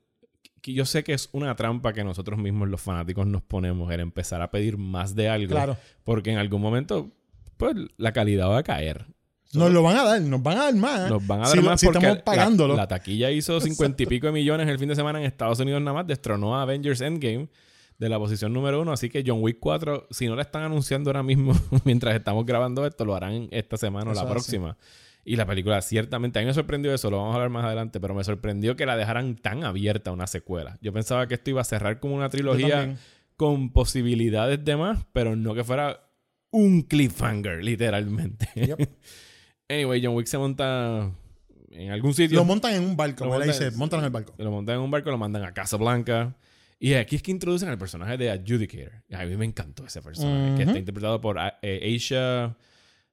Speaker 2: que yo sé que es una trampa que nosotros mismos los fanáticos nos ponemos en empezar a pedir más de algo.
Speaker 1: Claro.
Speaker 2: Porque en algún momento, pues la calidad va a caer.
Speaker 1: Nos lo van a dar, nos van a dar más.
Speaker 2: Nos van a dar
Speaker 1: si, lo-
Speaker 2: más
Speaker 1: si
Speaker 2: porque
Speaker 1: estamos pagándolo.
Speaker 2: La, taquilla hizo cincuenta y pico de millones el fin de semana en Estados Unidos nada más, destronó a Avengers Endgame de la posición número uno. Así que John Wick 4, si no la están anunciando ahora mismo mientras estamos grabando esto, lo harán esta semana o la próxima. Y la película, ciertamente, a mí me sorprendió eso, lo vamos a hablar más adelante, pero me sorprendió que la dejaran tan abierta una secuela. Yo pensaba que esto iba a cerrar como una trilogía con posibilidades de más, pero no que fuera un cliffhanger, literalmente.
Speaker 1: Yep.
Speaker 2: anyway, John Wick se monta en algún sitio.
Speaker 1: Lo montan en un barco,
Speaker 2: Lo montan-
Speaker 1: dice, montan en el barco.
Speaker 2: Lo montan en un barco, lo mandan a Casablanca. Y aquí es que introducen al personaje de Adjudicator. A mí me encantó ese personaje, que está interpretado por eh, Aisha.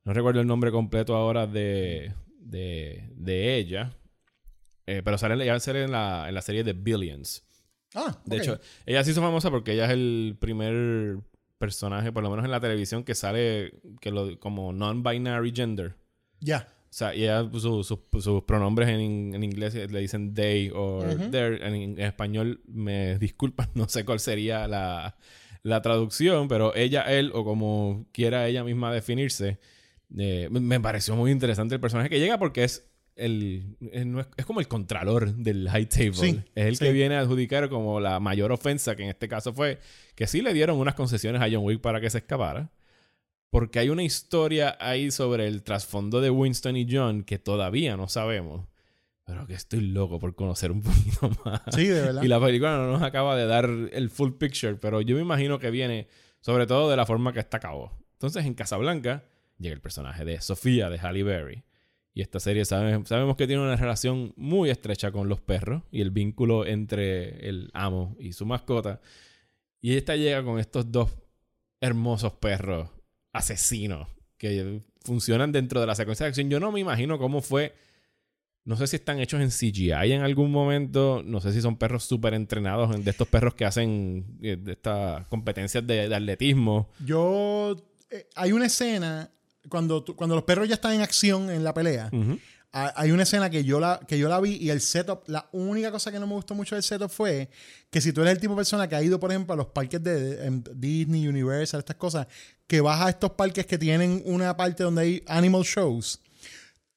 Speaker 2: No recuerdo el nombre completo ahora de, de, de ella. Eh, pero sale, ella sale en la, en la serie de Billions.
Speaker 1: Ah,
Speaker 2: De hecho, ella se hizo famosa porque ella es el primer personaje, por lo menos en la televisión, que sale que lo, como non-binary gender.
Speaker 1: Ya.
Speaker 2: O sea, y ella, su- su- sus pronombres en, en inglés le dicen they o
Speaker 1: Ujú.
Speaker 2: their. En, en español, me disculpan, no sé cuál sería la, la traducción, pero ella, él, o como quiera ella misma definirse, eh, me- pareció muy interesante el personaje que llega porque es el, no es- es como el contralor del high table.
Speaker 1: Sí,
Speaker 2: es el
Speaker 1: sí.
Speaker 2: que viene a adjudicar como la mayor ofensa, que en este caso fue que sí le dieron unas concesiones a John Wick para que se escapara. Porque hay una historia ahí sobre el trasfondo de Winston y John que todavía no sabemos. Pero que estoy loco por conocer un poquito más.
Speaker 1: Sí, de verdad.
Speaker 2: Y la película no nos acaba de dar el full picture, pero yo me imagino que viene sobre todo de la forma que está acabó. Entonces, en Casablanca llega el personaje de Sofía de Halle Berry. Y esta serie sabe- sabemos que tiene una relación muy estrecha con los perros y el vínculo entre el amo y su mascota. Y esta llega con estos dos hermosos perros asesinos que funcionan dentro de la secuencia de acción. Yo no me imagino cómo fue. No sé si están hechos en CGI en algún momento. No sé si son perros súper entrenados, de estos perros que hacen eh, estas competencias de, de atletismo.
Speaker 1: Yo. eh, hay una escena. Cuando, cuando los perros ya están en acción en la pelea, hay una escena que yo, la, que yo la vi y el setup, la única cosa que no me gustó mucho del setup fue que si tú eres el tipo de persona que ha ido, por ejemplo, a los parques de em, Disney, Universal, estas cosas, que vas a estos parques que tienen una parte donde hay animal shows.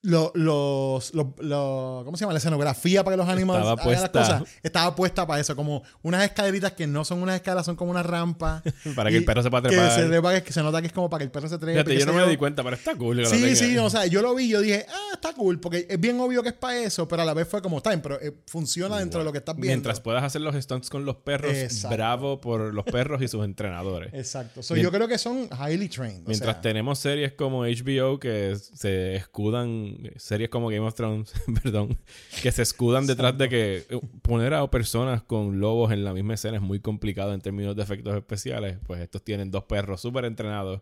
Speaker 1: Lo- los, los, los- ¿cómo se llama? La escenografía para que los animales
Speaker 2: Estaba
Speaker 1: hagan las
Speaker 2: puesta.
Speaker 1: cosas estaba puesta para eso, como unas escaleritas que no son unas escalas, son como una rampa.
Speaker 2: Para que el perro se pueda
Speaker 1: que
Speaker 2: trepar.
Speaker 1: se trepa, que, que se nota que es como para que el perro se trepe.
Speaker 2: Fíjate, yo no me di cuenta, pero está cool. que
Speaker 1: Sí,
Speaker 2: tenga.
Speaker 1: sí, o sea, yo lo vi, yo dije, ah, está cool, porque es bien obvio que es para eso, pero a la vez fue como, está pero eh, funciona dentro de lo que estás viendo.
Speaker 2: Mientras puedas hacer los stunts con los perros,
Speaker 1: Exacto.
Speaker 2: bravo por los perros y sus entrenadores.
Speaker 1: Exacto. So,
Speaker 2: Mien-
Speaker 1: yo creo que son highly trained. o
Speaker 2: Mientras
Speaker 1: sea,
Speaker 2: tenemos series como HBO que se escudan, series como Game of Thrones, perdón, que se escudan detrás de que eh, poner a personas con lobos en la misma escena es muy complicado en términos de efectos especiales. Pues estos tienen dos perros súper entrenados.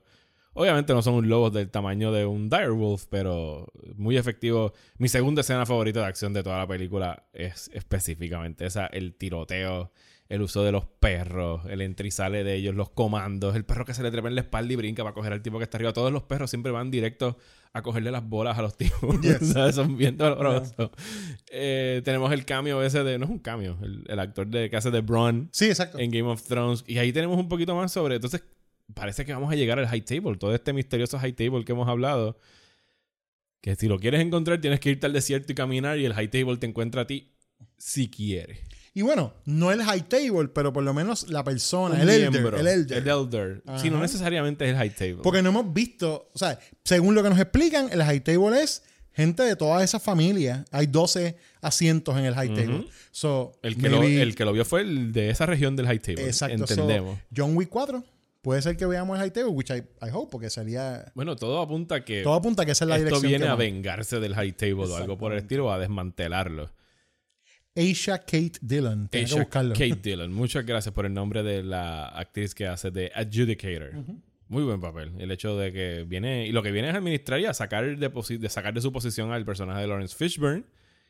Speaker 2: Obviamente no son un lobos del tamaño de un direwolf, pero muy efectivo. Mi segunda escena favorita de acción de toda la película es específicamente esa, el tiroteo, el uso de los perros, el sale de ellos, los comandos, el perro que se le trepa en la espalda y brinca para coger al tipo que está arriba. Todos los perros siempre van directo a cogerle las bolas a los tipos.
Speaker 1: Yes.
Speaker 2: ¿Sabes? Son bien dolorosos. Eh, tenemos el cambio ese de... No es un cambio, el, el actor de, que hace de Bron
Speaker 1: Sí, exacto.
Speaker 2: en Game of Thrones. Y ahí tenemos un poquito más sobre. Entonces, parece que vamos a llegar al high table. Todo este misterioso high table que hemos hablado. Que si lo quieres encontrar, tienes que irte al desierto y caminar. Y el high table te encuentra a ti si quieres.
Speaker 1: Y bueno, no el high table, pero por lo menos la persona,
Speaker 2: Un
Speaker 1: el elder, el elder.
Speaker 2: El elder. Sí, no necesariamente es el high table.
Speaker 1: Porque no hemos visto, o sea, según lo que nos explican, el high table es gente de todas esas familias. Hay 12 asientos en el high table. So,
Speaker 2: el, que lo, el que lo vio fue el de esa región del high table.
Speaker 1: Exacto. so,
Speaker 2: Entendemos.
Speaker 1: John Wick 4. Puede ser que veamos el high table, which I, I hope, porque sería...
Speaker 2: bueno, todo apunta que
Speaker 1: Todo apunta que esa es la
Speaker 2: esto
Speaker 1: dirección
Speaker 2: viene
Speaker 1: que
Speaker 2: a vengarse del high table o algo por el estilo o a desmantelarlo.
Speaker 1: Aisha Kate Dillon. Tengo que buscarlo.
Speaker 2: Kate Dillon. Muchas gracias por el nombre de la actriz que hace de Adjudicator. Muy buen papel. El hecho de que viene... Y lo que viene es administrar y a sacar de, sacar de su posición al personaje de Lawrence Fishburne,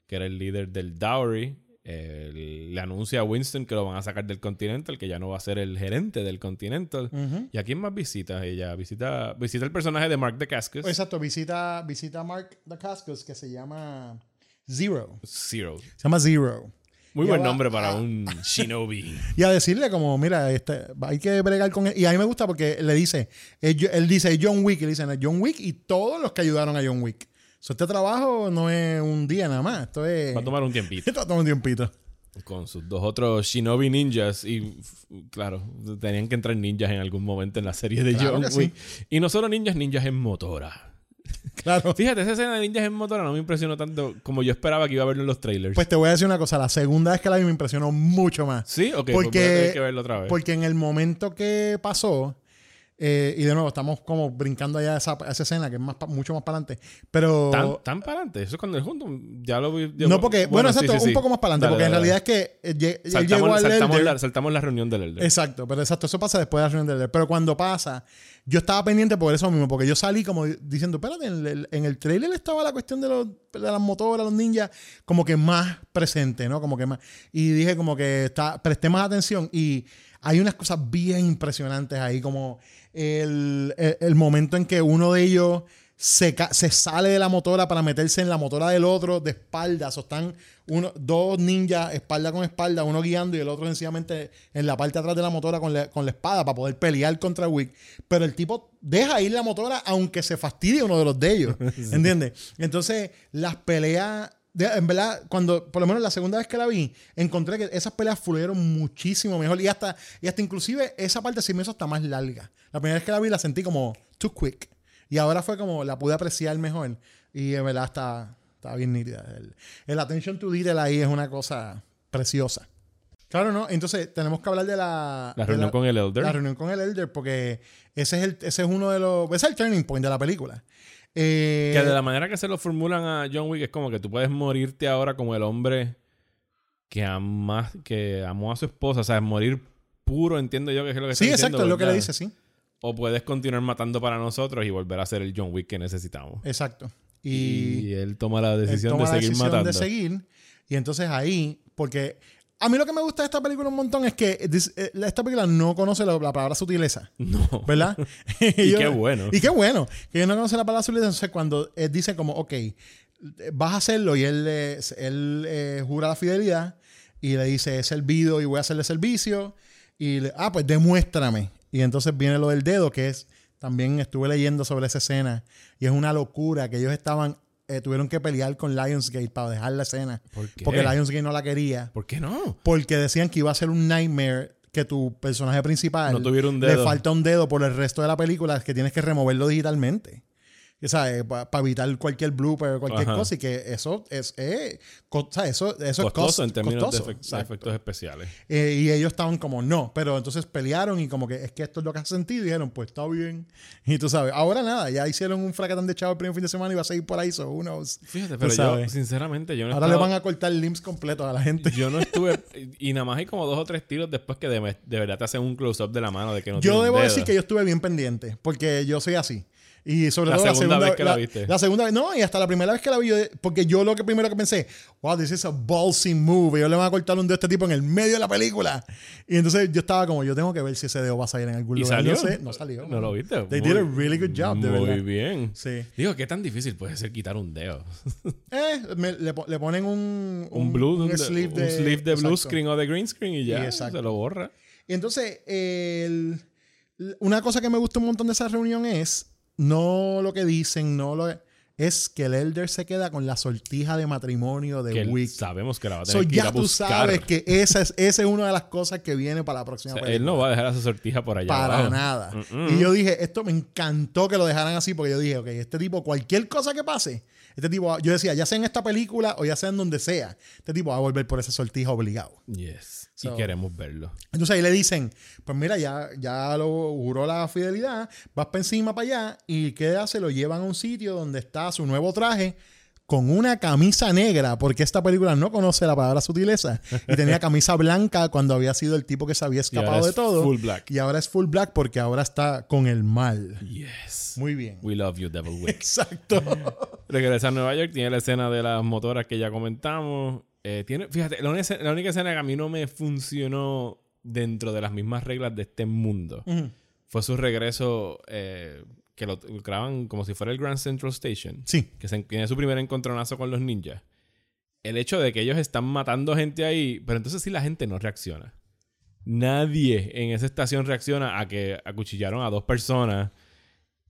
Speaker 2: que era el líder del Dowry. Eh, le anuncia a Winston que lo van a sacar del Continental, que ya no va a ser el gerente del Continental. ¿Y a quién más visita ella? Visita, visita el personaje de Mark DeCascus.
Speaker 1: Exacto, visita, visita a Mark Dacascos que se llama Zero.
Speaker 2: Zero.
Speaker 1: Se llama Zero.
Speaker 2: Muy buen
Speaker 1: va
Speaker 2: nombre para
Speaker 1: a-
Speaker 2: un shinobi.
Speaker 1: Y a decirle como, mira, este, hay que bregar con él. Y a mí me gusta porque le dice, él, él dice John Wick, y le dicen John Wick y todos los que ayudaron a John Wick. So, este trabajo no es un día nada más, esto es...
Speaker 2: Va a tomar un tiempito.
Speaker 1: Esto toma un tiempito.
Speaker 2: con sus dos otros shinobi ninjas y claro, tenían que entrar ninjas en algún momento en la serie de
Speaker 1: Claro
Speaker 2: John
Speaker 1: sí.
Speaker 2: Wick. Y no solo ninjas, ninjas en motora.
Speaker 1: Claro.
Speaker 2: Fíjate, esa escena de ninjas en motora no me impresionó tanto como yo esperaba que iba a verlo en los trailers.
Speaker 1: Pues te voy a decir una cosa, la segunda vez que la vi me impresionó mucho más.
Speaker 2: sí, ok, pues
Speaker 1: porque-
Speaker 2: voy a tener que verlo otra vez.
Speaker 1: Porque en el momento que pasó, eh, y de nuevo estamos como brincando allá esa, esa escena que es más mucho más para adelante, pero...
Speaker 2: ¿Tan, tan para adelante? Eso es cuando el junto ya lo vi.
Speaker 1: no porque, bueno,
Speaker 2: sí,
Speaker 1: exacto,
Speaker 2: sí, sí.
Speaker 1: un poco más para adelante,
Speaker 2: Dale,
Speaker 1: porque en
Speaker 2: dale,
Speaker 1: realidad es que eh, él
Speaker 2: dale.
Speaker 1: llegó
Speaker 2: Saltamos,
Speaker 1: al
Speaker 2: saltamos la, saltamos la reunión del Elder.
Speaker 1: Exacto, pero exacto, eso pasa después de la reunión del Elder. Pero cuando pasa, yo estaba pendiente por eso mismo, porque yo salí como diciendo, espérate, en el, en el trailer estaba la cuestión de, los, de las motoras, los ninjas, como que más presente, ¿no? Como que más. Y dije como que está, presté más atención y hay unas cosas bien impresionantes ahí, como el, el- el momento en que uno de ellos se, se sale de la motora para meterse en la motora del otro de espaldas. O están uno, dos ninjas espalda con espalda, uno guiando y el otro sencillamente en la parte de atrás de la motora con la, con la espada para poder pelear contra Wick. Pero el tipo deja ir la motora aunque se fastidie uno de los de ellos. ¿Entiendes? Entonces, las peleas. De- en verdad, cuando, por lo menos la segunda vez que la vi, encontré que esas peleas fluyeron muchísimo mejor. Y hasta, y hasta inclusive esa parte sí me hizo hasta más larga. La primera vez que la vi la sentí como too quick. Y ahora fue como la pude apreciar mejor. Y en verdad está, está bien nítida. El, el attention to detail ahí es una cosa preciosa. Claro, ¿no? Entonces tenemos que hablar de la...
Speaker 2: La
Speaker 1: de
Speaker 2: reunión con el Elder.
Speaker 1: La reunión con el Elder porque ese es, el, ese es uno de los... Ese es el turning point de la película. Eh,
Speaker 2: Que de la manera que se lo formulan a John Wick es como que tú puedes morirte ahora como el hombre que ama, que amó a su esposa. O sea, morir puro, entiendo yo que es lo que está
Speaker 1: sí, exacto,
Speaker 2: diciendo,
Speaker 1: es lo que le dice, sí.
Speaker 2: O puedes continuar matando para nosotros y volver a ser el John Wick que necesitamos.
Speaker 1: Exacto.
Speaker 2: Y,
Speaker 1: Y,
Speaker 2: él toma la decisión
Speaker 1: toma
Speaker 2: de
Speaker 1: la
Speaker 2: seguir
Speaker 1: decisión
Speaker 2: matando.
Speaker 1: de seguir. Y entonces ahí, porque a mí lo que me gusta de esta película un montón es que eh, esta película no conoce la, la palabra sutileza.
Speaker 2: No.
Speaker 1: ¿Verdad?
Speaker 2: Y
Speaker 1: Yo-
Speaker 2: qué bueno.
Speaker 1: Y qué bueno. Que no conocen la palabra sutileza. Entonces, cuando él dice como, ok, vas a hacerlo y él, eh, él eh, jura la fidelidad y le dice, he servido y voy a hacerle servicio. Y le, ah, pues demuéstrame. Y entonces viene lo del dedo, que es, también estuve leyendo sobre esa escena y es una locura que ellos estaban, eh, tuvieron que pelear con Lionsgate para dejar la escena.
Speaker 2: ¿Por qué?
Speaker 1: Porque Lionsgate no la quería.
Speaker 2: ¿Por qué no?
Speaker 1: Porque decían que iba a ser un nightmare que tu personaje principal
Speaker 2: No tuviera un
Speaker 1: le falta un dedo por el resto de la película que tienes que removerlo digitalmente. Para evitar cualquier blooper o cualquier
Speaker 2: Ajá.
Speaker 1: cosa y que eso es, eh, co- o sea, eso, eso es
Speaker 2: Costoso
Speaker 1: cost-
Speaker 2: en términos
Speaker 1: costoso.
Speaker 2: de, efect- efectos especiales.
Speaker 1: Eh, y ellos estaban como, no, pero entonces pelearon y como que es que esto es lo que hace sentido y dijeron, pues está bien. Y tú sabes, ahora nada, ya hicieron un fracatán de chavo el primer fin de semana y va a seguir por ahí, so knows.
Speaker 2: Fíjate, pero yo, sinceramente, yo no
Speaker 1: Ahora le
Speaker 2: estado-
Speaker 1: van a cortar limbs completos a la gente.
Speaker 2: Yo no estuve. Y nada más hay como dos o tres tiros después que de, de verdad te hacen un close-up de la mano de que no
Speaker 1: Yo debo
Speaker 2: dedo.
Speaker 1: decir que yo estuve bien pendiente, porque yo soy así. Y sobre
Speaker 2: La
Speaker 1: todo
Speaker 2: segunda
Speaker 1: la segunda
Speaker 2: vez que la viste.
Speaker 1: La segunda vez, no, y hasta la primera vez que la vi, yo, porque yo lo que primero que pensé, wow, this is a ballsy move. Ellos le van a cortar un dedo a este tipo en el medio de la película. Y entonces yo estaba como, yo tengo que ver si ese dedo va a salir en algún
Speaker 2: ¿Y
Speaker 1: lugar.
Speaker 2: salió?
Speaker 1: No sé, no salió.
Speaker 2: No lo viste.
Speaker 1: They
Speaker 2: Muy-
Speaker 1: did a really good job, de
Speaker 2: Muy
Speaker 1: verdad.
Speaker 2: bien.
Speaker 1: Sí.
Speaker 2: Digo, ¿qué tan difícil puede ser quitar un dedo?
Speaker 1: Eh, me- le, po- le ponen un,
Speaker 2: Un, blue, un,
Speaker 1: sleeve
Speaker 2: un
Speaker 1: de,
Speaker 2: sleeve de blue
Speaker 1: exacto.
Speaker 2: screen o de green screen y ya
Speaker 1: Y exacto.
Speaker 2: se lo borra.
Speaker 1: Y entonces, el- una cosa que me gusta un montón de esa reunión es, no lo que dicen, no lo es que el Elder se queda con la sortija de matrimonio de
Speaker 2: Que
Speaker 1: Wick.
Speaker 2: sabemos que la va a tener
Speaker 1: So,
Speaker 2: que ir a
Speaker 1: ya tú
Speaker 2: buscar.
Speaker 1: sabes que esa es, esa es una de las cosas que viene para la próxima
Speaker 2: O sea, él no va a dejar a su sortija por allá
Speaker 1: Para
Speaker 2: abajo.
Speaker 1: nada. Y yo dije, esto me encantó que lo dejaran así porque yo dije, ok, este tipo, cualquier cosa que pase, este tipo, yo decía, ya sea en esta película o ya sea en donde sea, este tipo va a volver por esa sortija obligado.
Speaker 2: Yes.
Speaker 1: So-
Speaker 2: y queremos verlo.
Speaker 1: Entonces ahí le dicen, pues mira, ya, ya lo juró la fidelidad, vas para encima para allá y ¿qué hace? Lo llevan a un sitio donde está su nuevo traje con una camisa negra, porque esta película no conoce la palabra sutileza. Y tenía camisa blanca cuando había sido el tipo que se había escapado de
Speaker 2: es
Speaker 1: todo.
Speaker 2: Full black.
Speaker 1: Y ahora es full black porque ahora está con el mal.
Speaker 2: Yes.
Speaker 1: Muy bien.
Speaker 2: We love you, Devil Wick.
Speaker 1: Exacto.
Speaker 2: Regresa a Nueva York, tiene la escena de las motoras que ya comentamos. Eh, tiene, fíjate, la única, la única escena que a mí no me funcionó dentro de las mismas reglas de este mundo fue su regreso eh, que lo, graban como si fuera el Grand Central Station.
Speaker 1: Sí.
Speaker 2: Que se, tiene su primer encontronazo con los ninjas. El hecho de que ellos están matando gente ahí, pero entonces sí la gente no reacciona. Nadie en esa estación reacciona a que acuchillaron a dos personas.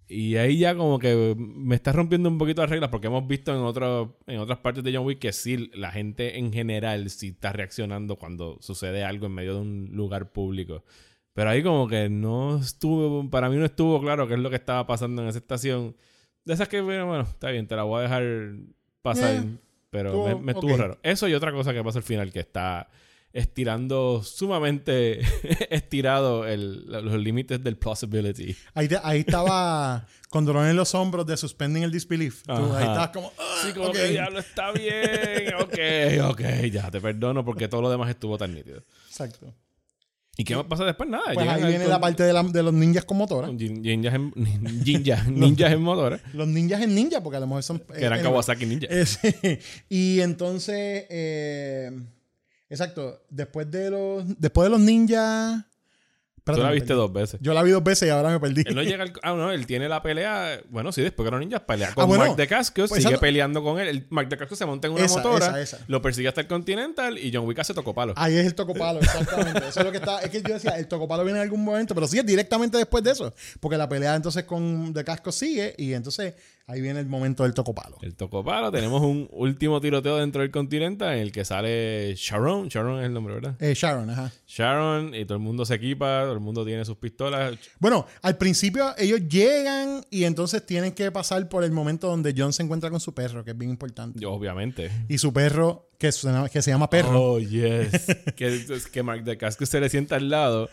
Speaker 2: Y ahí ya como que me está rompiendo un poquito las reglas porque hemos visto en, otro, en otras partes de John Wick que sí, la gente en general sí está reaccionando cuando sucede algo en medio de un lugar público. Pero ahí como que no estuvo, para mí no estuvo claro qué es lo que estaba pasando en esa estación. De esas que, bueno, bueno, está bien, te la voy a dejar pasar.
Speaker 1: Eh,
Speaker 2: pero
Speaker 1: estuvo-
Speaker 2: me, me estuvo
Speaker 1: ok.
Speaker 2: raro. Eso y otra cosa que pasa al final que está estirando sumamente estirado el- los límites del plausibility.
Speaker 1: Ahí, te- ahí estaba con dolor en los hombros de suspending el disbelief. Tú, ahí estabas como, "Ah,
Speaker 2: Sí, como
Speaker 1: ok".
Speaker 2: que diablo está bien. Ok, ok, ya te perdono porque todo lo demás estuvo tan nítido.
Speaker 1: Exacto.
Speaker 2: ¿Y qué pasa después? Nada.
Speaker 1: Pues ahí viene
Speaker 2: con-
Speaker 1: la parte de, la- de los ninjas con motora.
Speaker 2: ninjas en, ninjas, ninjas en motores.
Speaker 1: Los ninjas en ninja, porque a lo mejor son.
Speaker 2: Que eran
Speaker 1: eh,
Speaker 2: Kawasaki Ninja.
Speaker 1: eh, sí. Y entonces, eh, exacto, después de los, después de los ninjas
Speaker 2: Tú la viste dos veces.
Speaker 1: Yo la vi dos veces y ahora me perdí.
Speaker 2: Él no llega al... Ah, no, él tiene la pelea... Bueno, sí, después que los ninjas pelea con
Speaker 1: Ah, bueno,
Speaker 2: Mark de Cascos,
Speaker 1: pues
Speaker 2: sigue
Speaker 1: esa-
Speaker 2: peleando con él. El Mark de Cascos se monta en una
Speaker 1: Esa,
Speaker 2: motora,
Speaker 1: esa.
Speaker 2: lo persigue hasta el Continental y John Wick hace tocopalo.
Speaker 1: Ahí es el tocopalo, exactamente. Eso es lo que está. Es que yo decía, el tocopalo viene en algún momento, pero sí es directamente después de eso. Porque la pelea entonces con de casco sigue y entonces ahí viene el momento del tocopalo.
Speaker 2: El tocopalo. Tenemos un último tiroteo dentro del Continental en el que sale Sharon. Sharon es el nombre, ¿verdad?
Speaker 1: Eh, Sharon, ajá.
Speaker 2: Sharon y todo el mundo se equipa, todo el mundo tiene sus pistolas.
Speaker 1: Bueno, al principio ellos llegan y entonces tienen que pasar por el momento donde John se encuentra con su perro, que es bien importante.
Speaker 2: Yo, obviamente.
Speaker 1: Y su perro, que se llama, que se llama perro.
Speaker 2: Oh, yes. que, Mark de Cascos se le sienta al lado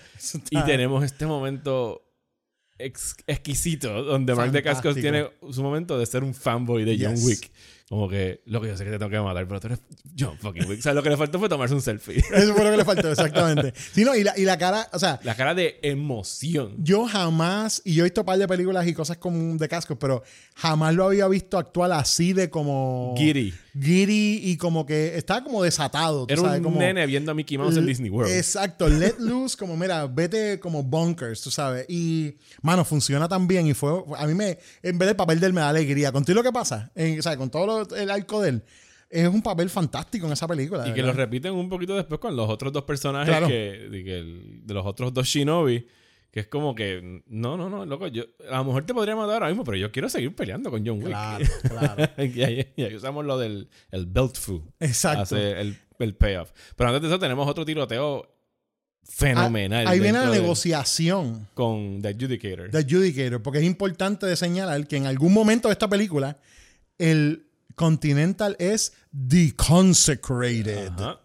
Speaker 2: y tenemos este momento ex- exquisito donde Mark de Cascos
Speaker 1: Fantástico.
Speaker 2: tiene su momento de ser un fanboy de John
Speaker 1: Yes.
Speaker 2: Wick. Como que, lo que yo sé que te tengo que matar, pero tú eres John fucking Wick. O sea, lo que le faltó fue tomarse un selfie.
Speaker 1: Eso fue lo que le faltó, exactamente. Sí, no, y, la, y la cara, o sea,
Speaker 2: La cara de emoción.
Speaker 1: yo jamás, y yo he visto un par de películas y cosas con, de cascos, pero jamás lo había visto actuar así de como...
Speaker 2: Giddy.
Speaker 1: Giddy y como que estaba como desatado.
Speaker 2: Era
Speaker 1: sabes,
Speaker 2: un
Speaker 1: como,
Speaker 2: nene viendo a Mickey Mouse en Disney World.
Speaker 1: Exacto, let loose, como mira, vete como bonkers, tú sabes. Y, mano, funciona tan bien. Y fue, a mí me, en vez del papel de él me da alegría. Con todo lo que pasa, en- sea, con todo lo- el arco de él, es un papel fantástico en esa película.
Speaker 2: Y que lo repiten un poquito después con los otros dos personajes
Speaker 1: Claro.
Speaker 2: que, de, que el- de los otros dos Shinobi. Que es como que, no, no, no, loco, yo, a lo mejor te podría matar ahora mismo, pero yo quiero seguir peleando con John Wick.
Speaker 1: Claro, claro.
Speaker 2: y, ahí, y ahí usamos lo del el belt fu.
Speaker 1: Exacto.
Speaker 2: Hace el, el payoff. Pero antes de eso tenemos otro tiroteo fenomenal.
Speaker 1: Ah, Ahí viene la negociación
Speaker 2: Con The Adjudicator.
Speaker 1: de Adjudicator, porque es importante de señalar que en algún momento de esta película, el Continental es deconsecrated.
Speaker 2: Ajá.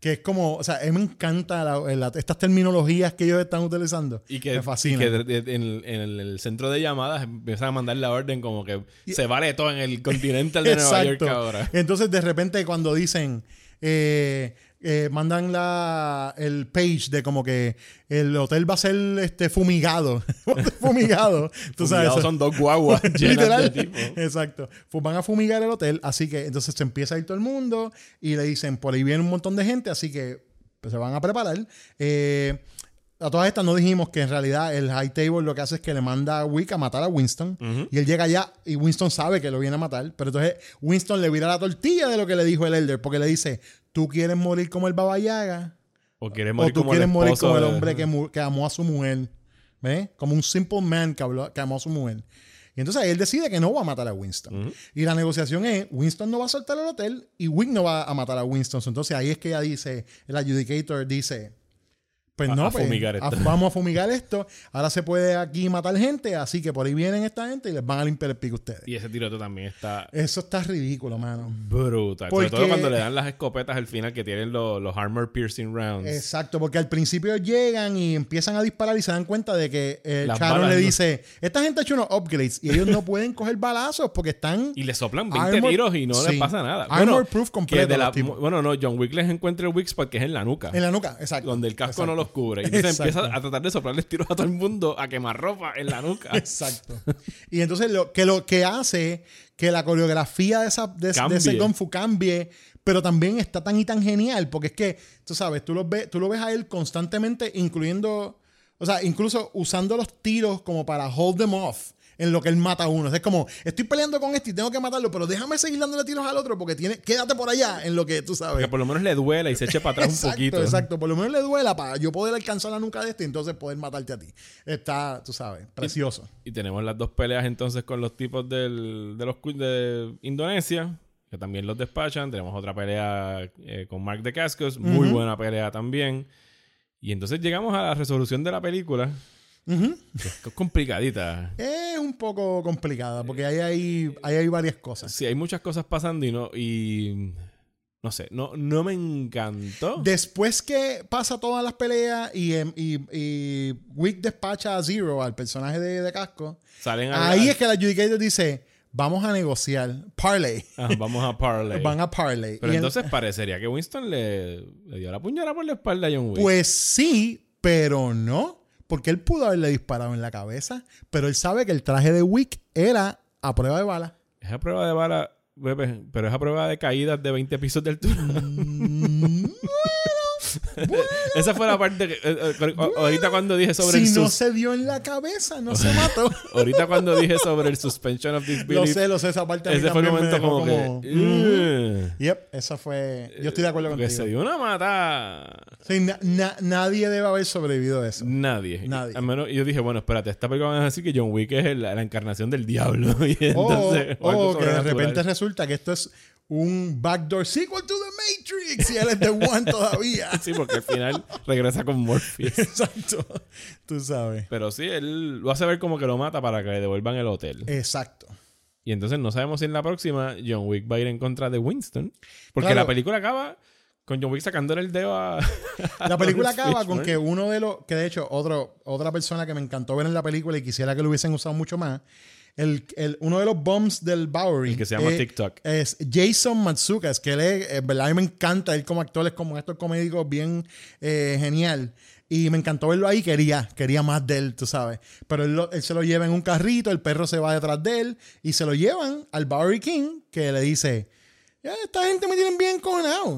Speaker 1: Que es como, o sea, a mí me encanta la- la- estas terminologías que ellos están utilizando.
Speaker 2: Y que,
Speaker 1: me fascina.
Speaker 2: y que en, el- en el, el centro de llamadas empiezan a mandar la orden como que se vale todo en el Continental de Nueva York ahora.
Speaker 1: Entonces, de repente, cuando dicen, eh, eh, mandan la, el page de como que el hotel va a ser este, fumigado. fumigado. Tú sabes.
Speaker 2: Son dos guaguas
Speaker 1: Literal.
Speaker 2: de tipo.
Speaker 1: Exacto. Pues van a fumigar el hotel, así que entonces se empieza a ir todo el mundo y le dicen, por ahí viene un montón de gente, así que pues, se van a preparar. Eh, a todas estas no dijimos que en realidad el High Table lo que hace es que le manda a Wick a matar a Winston. Y él llega allá y Winston sabe que lo viene a matar. Pero entonces Winston le vira la tortilla de lo que le dijo el Elder. Porque le dice, tú quieres morir como el Baba Yaga.
Speaker 2: O quieres
Speaker 1: O
Speaker 2: morir
Speaker 1: tú
Speaker 2: como
Speaker 1: quieres
Speaker 2: el
Speaker 1: morir como el hombre que, que amó a su mujer. ¿Ves? Como un simple man que, habló- que amó a su mujer. Y entonces él decide que no va a matar a Winston. Y la negociación es, Winston no va a soltar el hotel y Wick no va a matar a Winston. Entonces ahí es que ella dice, el adjudicator dice, pues no,
Speaker 2: a
Speaker 1: pues,
Speaker 2: fumigar esto.
Speaker 1: a- vamos a fumigar esto. Ahora se puede aquí matar gente, así que por ahí vienen esta gente y les van a limpiar el pico a ustedes.
Speaker 2: Y ese tiroteo también está
Speaker 1: Eso está ridículo, mano.
Speaker 2: brutal.
Speaker 1: Porque-
Speaker 2: Sobre todo cuando le dan las escopetas al final que tienen los, los armor piercing rounds.
Speaker 1: Exacto, porque al principio llegan y empiezan a disparar y se dan cuenta de que eh,
Speaker 2: Las
Speaker 1: Sharon
Speaker 2: balas
Speaker 1: le
Speaker 2: no-
Speaker 1: dice, esta gente ha hecho unos upgrades y ellos no pueden coger balazos porque están...
Speaker 2: Y le soplan 20
Speaker 1: Armor-
Speaker 2: tiros y no
Speaker 1: sí.
Speaker 2: les pasa nada.
Speaker 1: Armor proof completo
Speaker 2: la- bueno, no, John Wick les encuentra el weak spot que es en la nuca.
Speaker 1: En la nuca, exacto.
Speaker 2: donde el casco
Speaker 1: Exacto.
Speaker 2: no los cubre. Y entonces
Speaker 1: Exacto.
Speaker 2: empieza a tratar de soplarles tiros a todo el mundo a quemar ropa en la nuca.
Speaker 1: Exacto. Y entonces lo que lo que hace que la coreografía de, esa, de, de ese. Kung Fu cambie, pero también está tan y tan genial, porque es que, tú sabes, tú lo ves, tú lo ves a él constantemente, incluyendo, o sea, incluso usando los tiros como para hold them off. En lo que él mata a uno. O sea, es como, estoy peleando con este y tengo que matarlo, pero déjame seguir dándole tiros al otro porque tiene, quédate por allá en lo que tú sabes.
Speaker 2: Que por lo menos le duela y se eche para atrás
Speaker 1: exacto,
Speaker 2: un poquito.
Speaker 1: Exacto, por lo menos le duela para yo poder alcanzar la nuca de este y entonces poder matarte a ti. Está, tú sabes, precioso.
Speaker 2: Y tenemos las dos peleas entonces con los tipos del, de los de Indonesia, que también los despachan. Tenemos otra pelea eh, con Mark de Cascos, muy buena pelea también. Y entonces llegamos a la resolución de la película, Es complicadita.
Speaker 1: Es un poco complicada porque ahí hay, ahí hay varias cosas.
Speaker 2: Sí, hay muchas cosas pasando y no, y no sé, no, no me encantó.
Speaker 1: Después que pasa todas las peleas y, em, y, y Wick despacha a Zero, al personaje de, de casco,
Speaker 2: Salen a
Speaker 1: ahí es que el adjudicator dice, vamos a negociar, parlay,
Speaker 2: Ah, vamos a parlay.
Speaker 1: van a parlay.
Speaker 2: Pero
Speaker 1: Y
Speaker 2: entonces parecería que Winston le, le dio la puñalada por la espalda a John Wick.
Speaker 1: pues sí, pero no, porque él pudo haberle disparado en la cabeza, pero él sabe que el traje de Wick era a prueba de bala.
Speaker 2: Esa prueba de bala, Pepe, pero es a prueba de caídas de 20 pisos de altura.
Speaker 1: Mm,
Speaker 2: Esa fue la parte que. eh, eh, ahorita cuando dije sobre
Speaker 1: si
Speaker 2: el
Speaker 1: no se dio en la cabeza, no se mató.
Speaker 2: Ahorita cuando dije sobre el suspension of
Speaker 1: lo
Speaker 2: disbelief.
Speaker 1: sé, lo sé, esa parte
Speaker 2: ese fue el momento
Speaker 1: dejó
Speaker 2: como, que.
Speaker 1: "Mm".
Speaker 2: "Ugh".
Speaker 1: Yep, esa fue... Yo estoy de acuerdo
Speaker 2: Porque se
Speaker 1: contigo.
Speaker 2: dio una mata.
Speaker 1: Sí, na- na- nadie debe haber sobrevivido a eso.
Speaker 2: Nadie.
Speaker 1: Nadie.
Speaker 2: Al menos yo dije, bueno, espérate, esta película van a decir que John Wick es el- la encarnación del diablo. Y
Speaker 1: O,
Speaker 2: entonces, o algo
Speaker 1: o que de repente resulta que esto es un backdoor sequel to The Matrix y él es The One todavía.
Speaker 2: Sí, porque al final regresa con Morpheus.
Speaker 1: Exacto. Tú sabes.
Speaker 2: Pero sí, él lo hace ver como que lo mata para que le devuelvan el hotel.
Speaker 1: Exacto.
Speaker 2: Y entonces no sabemos si en la próxima John Wick va a ir en contra de Winston. Porque
Speaker 1: Claro.
Speaker 2: la película acaba con John Wick sacándole el dedo a.
Speaker 1: La película acaba con que uno de los, que de hecho, otro, otra persona que me encantó ver en la película y quisiera que lo hubiesen usado mucho más, el, el- uno de los bombs del Bowery.
Speaker 2: El que se llama
Speaker 1: eh,
Speaker 2: TikTok.
Speaker 1: Es Jason Matsukas, que él es, verdad, a mí me encanta, él como actor es como estos comédicos bien eh, genial. Y me encantó verlo ahí, quería, quería más de él, tú sabes. Pero él, lo- él se lo lleva en un carrito, el perro se va detrás de él y se lo llevan al Bowery King, que le dice, "Ya, esta gente me tienen bien.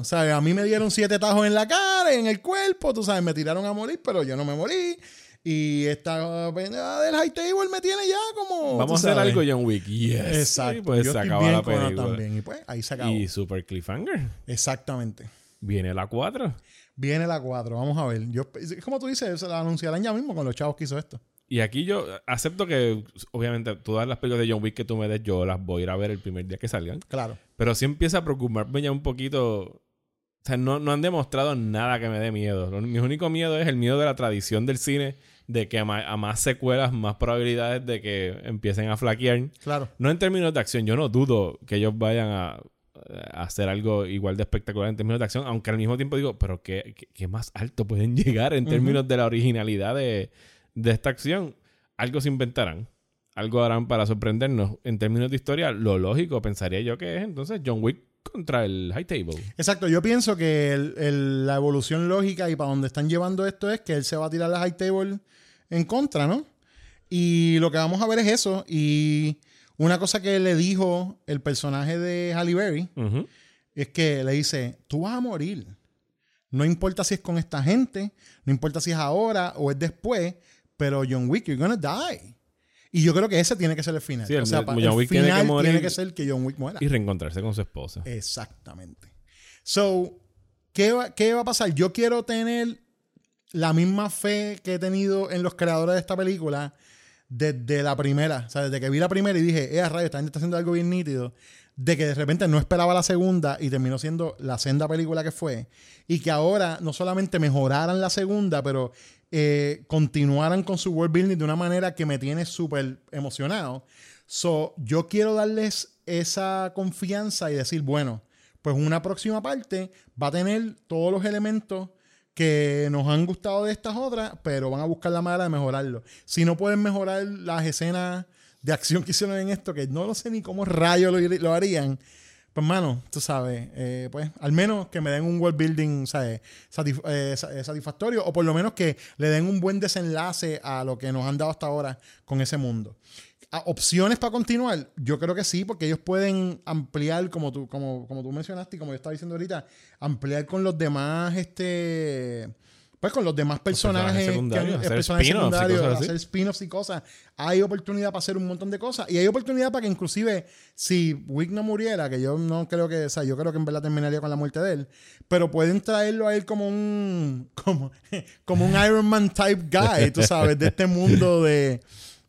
Speaker 1: ¿Sabes? A mí me dieron siete tajos en la cara, en el cuerpo, tú sabes, me tiraron a morir, pero yo no me morí. Y esta pendeja del high table me tiene ya como.
Speaker 2: Vamos a hacer algo, John Wick. Yes.
Speaker 1: Exacto.
Speaker 2: Y pues
Speaker 1: Yo
Speaker 2: se acaba la película.
Speaker 1: también. Y pues ahí se acabó.
Speaker 2: Y Super Cliffhanger.
Speaker 1: Exactamente.
Speaker 2: Viene la 4.
Speaker 1: Viene la 4, vamos a ver. Yo, como tú dices, se la anunciarán ya mismo con los chavos que hizo esto.
Speaker 2: Y aquí yo acepto que, obviamente, todas las películas de John Wick que tú me des, yo las voy a ir a ver el primer día que salgan.
Speaker 1: Claro.
Speaker 2: Pero sí empieza a preocuparme ya un poquito. O sea, no, no han demostrado nada que me dé miedo. Mi único miedo es el miedo de la tradición del cine, de que a, más secuelas, más probabilidades de que empiecen a flaquear.
Speaker 1: Claro.
Speaker 2: No en términos de acción, yo no dudo que ellos vayan a, a hacer algo igual de espectacular en términos de acción, aunque al mismo tiempo digo, pero ¿qué, qué- qué más alto pueden llegar en términos de la originalidad de, de esta acción? Algo se inventarán. Algo harán para sorprendernos. En términos de historia, lo lógico pensaría yo que es entonces John Wick contra el High Table.
Speaker 1: Exacto. Yo pienso que el- el- la evolución lógica y para donde están llevando esto es que él se va a tirar la high table en contra, ¿no? Y lo que vamos a ver es eso. Y una cosa que le dijo el personaje de Halle Berry
Speaker 2: Ujú.
Speaker 1: es que le dice, tú vas a morir. No importa si es con esta gente, no importa si es ahora o es después, pero John Wick, you're gonna die. Y yo creo que ese tiene que ser el final.
Speaker 2: Sí, el-
Speaker 1: o sea,
Speaker 2: el John Wick tiene que
Speaker 1: final
Speaker 2: morir.
Speaker 1: tiene que ser que John Wick muera.
Speaker 2: Y reencontrarse con su esposa.
Speaker 1: Exactamente. So, ¿qué va, ¿qué va a pasar? Yo quiero tener la misma fe que he tenido en los creadores de esta película desde la primera. O sea, desde que vi la primera y dije, eh, rayo, esta gente está haciendo algo bien nítido. De que de repente no esperaba la segunda y terminó siendo la senda película que fue. Y que ahora no solamente mejoraran la segunda, pero eh, continuaran con su world building de una manera que me tiene súper emocionado. So, yo quiero darles esa confianza y decir, bueno, pues una próxima parte va a tener todos los elementos que nos han gustado de estas otras, pero van a buscar la manera de mejorarlo. Si no pueden mejorar las escenas de acción que hicieron en esto, que no lo sé ni cómo rayos lo, harían, pues mano, tú sabes, eh, pues al menos que me den un world building ¿sabes? Eh, eh, satisfactorio o por lo menos que le den un buen desenlace a lo que nos han dado hasta ahora con ese mundo. ¿A- ¿Opciones para continuar? Yo creo que sí, porque ellos pueden ampliar, como tú, como, como tú mencionaste y como yo estaba diciendo ahorita, ampliar con los demás, este, pues con los demás personajes,
Speaker 2: personajes secundarios,
Speaker 1: han-
Speaker 2: hacer
Speaker 1: personajes
Speaker 2: spin-offs y
Speaker 1: secundarios,
Speaker 2: cosas así.
Speaker 1: hacer spin-offs y cosas. Hay oportunidad para hacer un montón de cosas. Y hay oportunidad para que inclusive, si Wick no muriera, que yo no creo que, o sea, yo creo que en verdad terminaría con la muerte de él, pero pueden traerlo a él como un, como, como un Iron Man type guy, tú sabes, de este mundo de,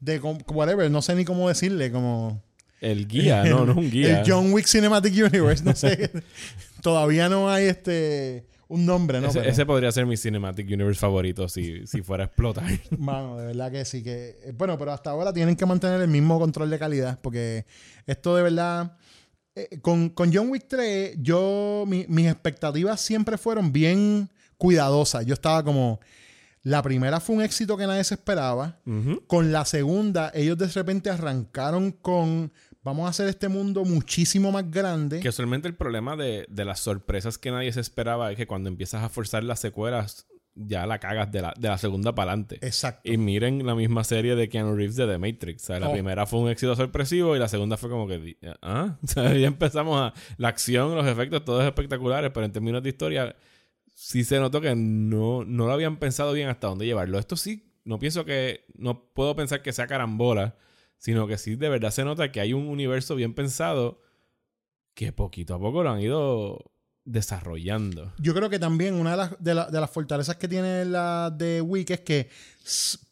Speaker 1: de whatever, no sé ni cómo decirle, como...
Speaker 2: El guía, no, no es un guía.
Speaker 1: El John Wick Cinematic Universe, no sé. Todavía no hay este un nombre, ¿no?
Speaker 2: ese,
Speaker 1: Pero-
Speaker 2: ese podría ser mi Cinematic Universe favorito si, si fuera a explotar.
Speaker 1: Mano, de verdad que sí que. eh, Bueno, pero hasta ahora tienen que mantener el mismo control de calidad. Porque esto de verdad. eh, con, con John Wick 3, yo. mi- mis expectativas siempre fueron bien cuidadosas. Yo estaba como. La primera fue un éxito que nadie se esperaba. Con la segunda, ellos de repente arrancaron con. Vamos a hacer este mundo muchísimo más grande.
Speaker 2: Que usualmente el problema de, de las sorpresas que nadie se esperaba es que cuando empiezas a forzar las secuelas, ya la cagas de la, de la segunda para adelante.
Speaker 1: Exacto.
Speaker 2: Y miren la misma serie de Keanu Reeves de The Matrix. O sea, la
Speaker 1: Oh.
Speaker 2: primera fue un éxito sorpresivo y la segunda fue como que. ¿Ah? O sea, ya empezamos a. La acción, los efectos, todos espectaculares, pero en términos de historia, sí se notó que no, no lo habían pensado bien hasta dónde llevarlo. Esto sí, no pienso que. No puedo pensar que sea carambola, sino que sí de verdad se nota que hay un universo bien pensado que poquito a poco lo han ido desarrollando.
Speaker 1: Yo creo que también una de las, de la- de las fortalezas que tiene la de Wick es que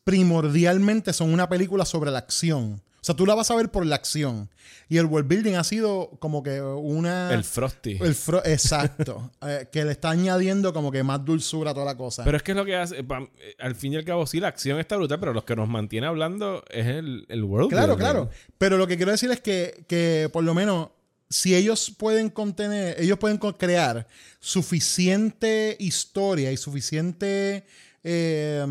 Speaker 1: primordialmente son una película sobre la acción. O sea, tú la vas a ver por la acción. Y el world building ha sido como que una...
Speaker 2: El Frosty.
Speaker 1: el fro- exacto. eh, que le está añadiendo como que más dulzura a toda la cosa.
Speaker 2: Pero es que es lo que hace. pa- eh, al fin y al cabo, sí, la acción está brutal, pero los que nos mantiene hablando es el, el world.
Speaker 1: Claro,
Speaker 2: building.
Speaker 1: claro. Pero lo que quiero decir es que, que por lo menos si ellos pueden contener, ellos pueden crear suficiente historia y suficiente, eh,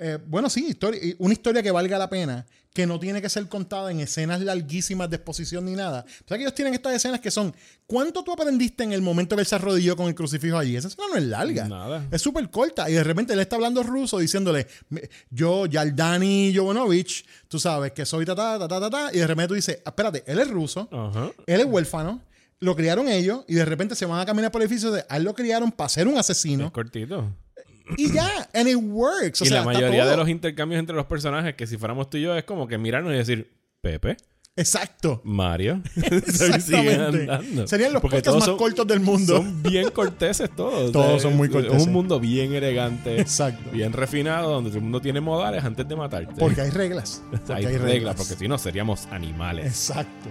Speaker 1: eh, bueno, sí, historia, una historia que valga la pena, que no tiene que ser contada en escenas larguísimas de exposición ni nada. O sea que ellos tienen estas escenas que son, ¿cuánto tú aprendiste en el momento que él se arrodilló con el crucifijo allí? Esa escena no es larga.
Speaker 2: Nada.
Speaker 1: Es súper corta. Y de repente él está hablando ruso diciéndole, "Me- yo, Yaldani Jovanovich, tú sabes que soy ta, ta, ta, ta, ta, ta", Y de repente tú dices, "Ah, espérate, él es ruso, él es huérfano, lo criaron ellos y de repente se van a caminar por el edificio de, a él lo criaron para ser un
Speaker 2: Es
Speaker 1: asesino.
Speaker 2: cortito.
Speaker 1: Y ya, and it works. O
Speaker 2: y
Speaker 1: sea,
Speaker 2: la mayoría de los intercambios entre los personajes, que si fuéramos tú y yo, es como que mirarnos y decir, Pepe,
Speaker 1: Exacto.
Speaker 2: Mario.
Speaker 1: Exactamente. Serían los podcasts más
Speaker 2: son-
Speaker 1: cortos del mundo.
Speaker 2: Son bien corteses todos.
Speaker 1: Todos son muy
Speaker 2: es-
Speaker 1: corteses.
Speaker 2: Es un mundo bien elegante,
Speaker 1: Exacto.
Speaker 2: bien refinado, donde todo el mundo tiene modales antes de matarte.
Speaker 1: Porque hay reglas. Porque
Speaker 2: hay, reglas, porque si no seríamos animales.
Speaker 1: Exacto.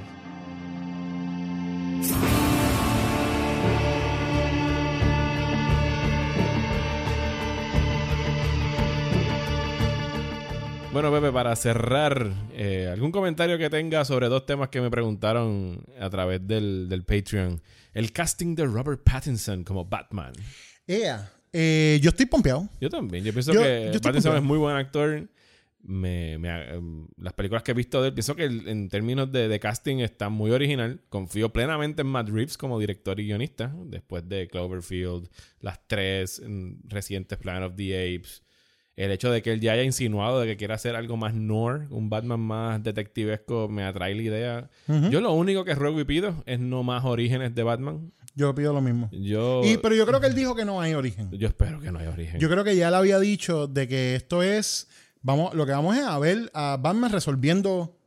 Speaker 2: Bueno, Pepe, para cerrar, eh, ¿algún comentario que tenga sobre dos temas que me preguntaron a través del, del Patreon? El casting de Robert Pattinson como Batman.
Speaker 1: Ea, eh, yo estoy pompeado.
Speaker 2: Yo también. Yo pienso
Speaker 1: Yo-
Speaker 2: que
Speaker 1: yo
Speaker 2: Pattinson es muy buen actor. Me, me- em, las películas que he visto de él, pienso que en términos de, de casting está muy original. Confío plenamente en Matt Reeves como director y guionista. Después de Cloverfield, las tres mm, recientes Planet of the Apes. El hecho de que él ya haya insinuado de que quiere hacer algo más noir, un Batman más detectivesco, me atrae la idea. Yo lo único que ruego y pido es no más orígenes de Batman.
Speaker 1: Yo pido lo mismo.
Speaker 2: Yo,
Speaker 1: Y, pero yo creo que él dijo que no hay origen.
Speaker 2: yo espero que no haya origen.
Speaker 1: Yo creo que ya le había dicho de que esto es. Vamos, lo que vamos es a ver a Batman resolviendo.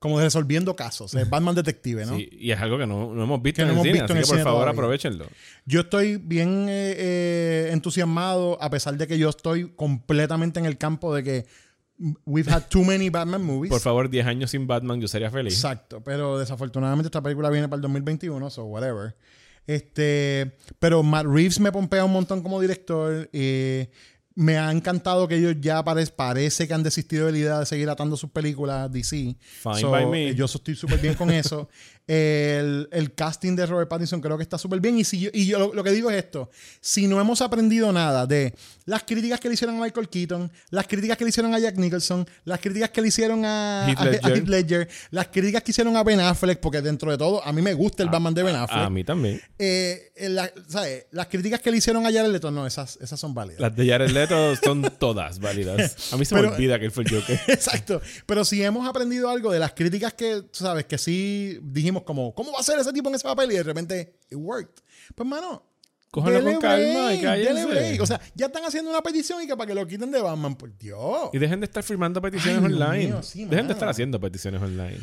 Speaker 1: Como resolviendo casos. Es Batman detective, ¿no?
Speaker 2: Sí, y es algo que no, no hemos visto
Speaker 1: Que
Speaker 2: en
Speaker 1: no
Speaker 2: el
Speaker 1: hemos
Speaker 2: cine,
Speaker 1: visto
Speaker 2: así
Speaker 1: en el
Speaker 2: que por favor
Speaker 1: todavía.
Speaker 2: aprovechenlo.
Speaker 1: Yo estoy bien eh, eh, entusiasmado, a pesar de que yo estoy completamente en el campo de que we've had too many Batman movies.
Speaker 2: Por favor, 10 años sin Batman, yo sería feliz.
Speaker 1: Exacto, pero desafortunadamente esta película viene para el 2021, so whatever. Este, pero Matt Reeves me pompea un montón como director. eh, me ha encantado que ellos ya parece, parece que han desistido de la idea de seguir atando sus películas DC.
Speaker 2: Fine by me.
Speaker 1: eh, Yo estoy súper bien con eso. El, el casting de Robert Pattinson creo que está súper bien. Y, si yo, y yo lo, lo que digo es esto: si no hemos aprendido nada de las críticas que le hicieron a Michael Keaton, las críticas que le hicieron a Jack Nicholson, las críticas que le hicieron a
Speaker 2: Heath
Speaker 1: a- a
Speaker 2: Ledger.
Speaker 1: Heath Ledger, las críticas que hicieron a Ben Affleck, porque dentro de todo, a mí me gusta el Batman de Ben Affleck.
Speaker 2: A mí también.
Speaker 1: Eh, la- ¿sabes? Las críticas que le hicieron a Jared Leto, no, esas, esas son válidas.
Speaker 2: Las de Jared Leto son todas válidas. A mí se me olvida que él fue el Joker.
Speaker 1: Exacto. Pero si hemos aprendido algo de las críticas que, tú sabes, que sí dijimos como, ¿cómo va a ser ese tipo en ese papel? Y de repente, it worked. Pues, mano, dele
Speaker 2: con calma y cállense.
Speaker 1: O sea, ya están haciendo una petición y que para que lo quiten de Batman, por Dios.
Speaker 2: Y dejen de estar firmando peticiones
Speaker 1: Ay,
Speaker 2: online.
Speaker 1: mío, sí,
Speaker 2: dejen de estar haciendo peticiones online.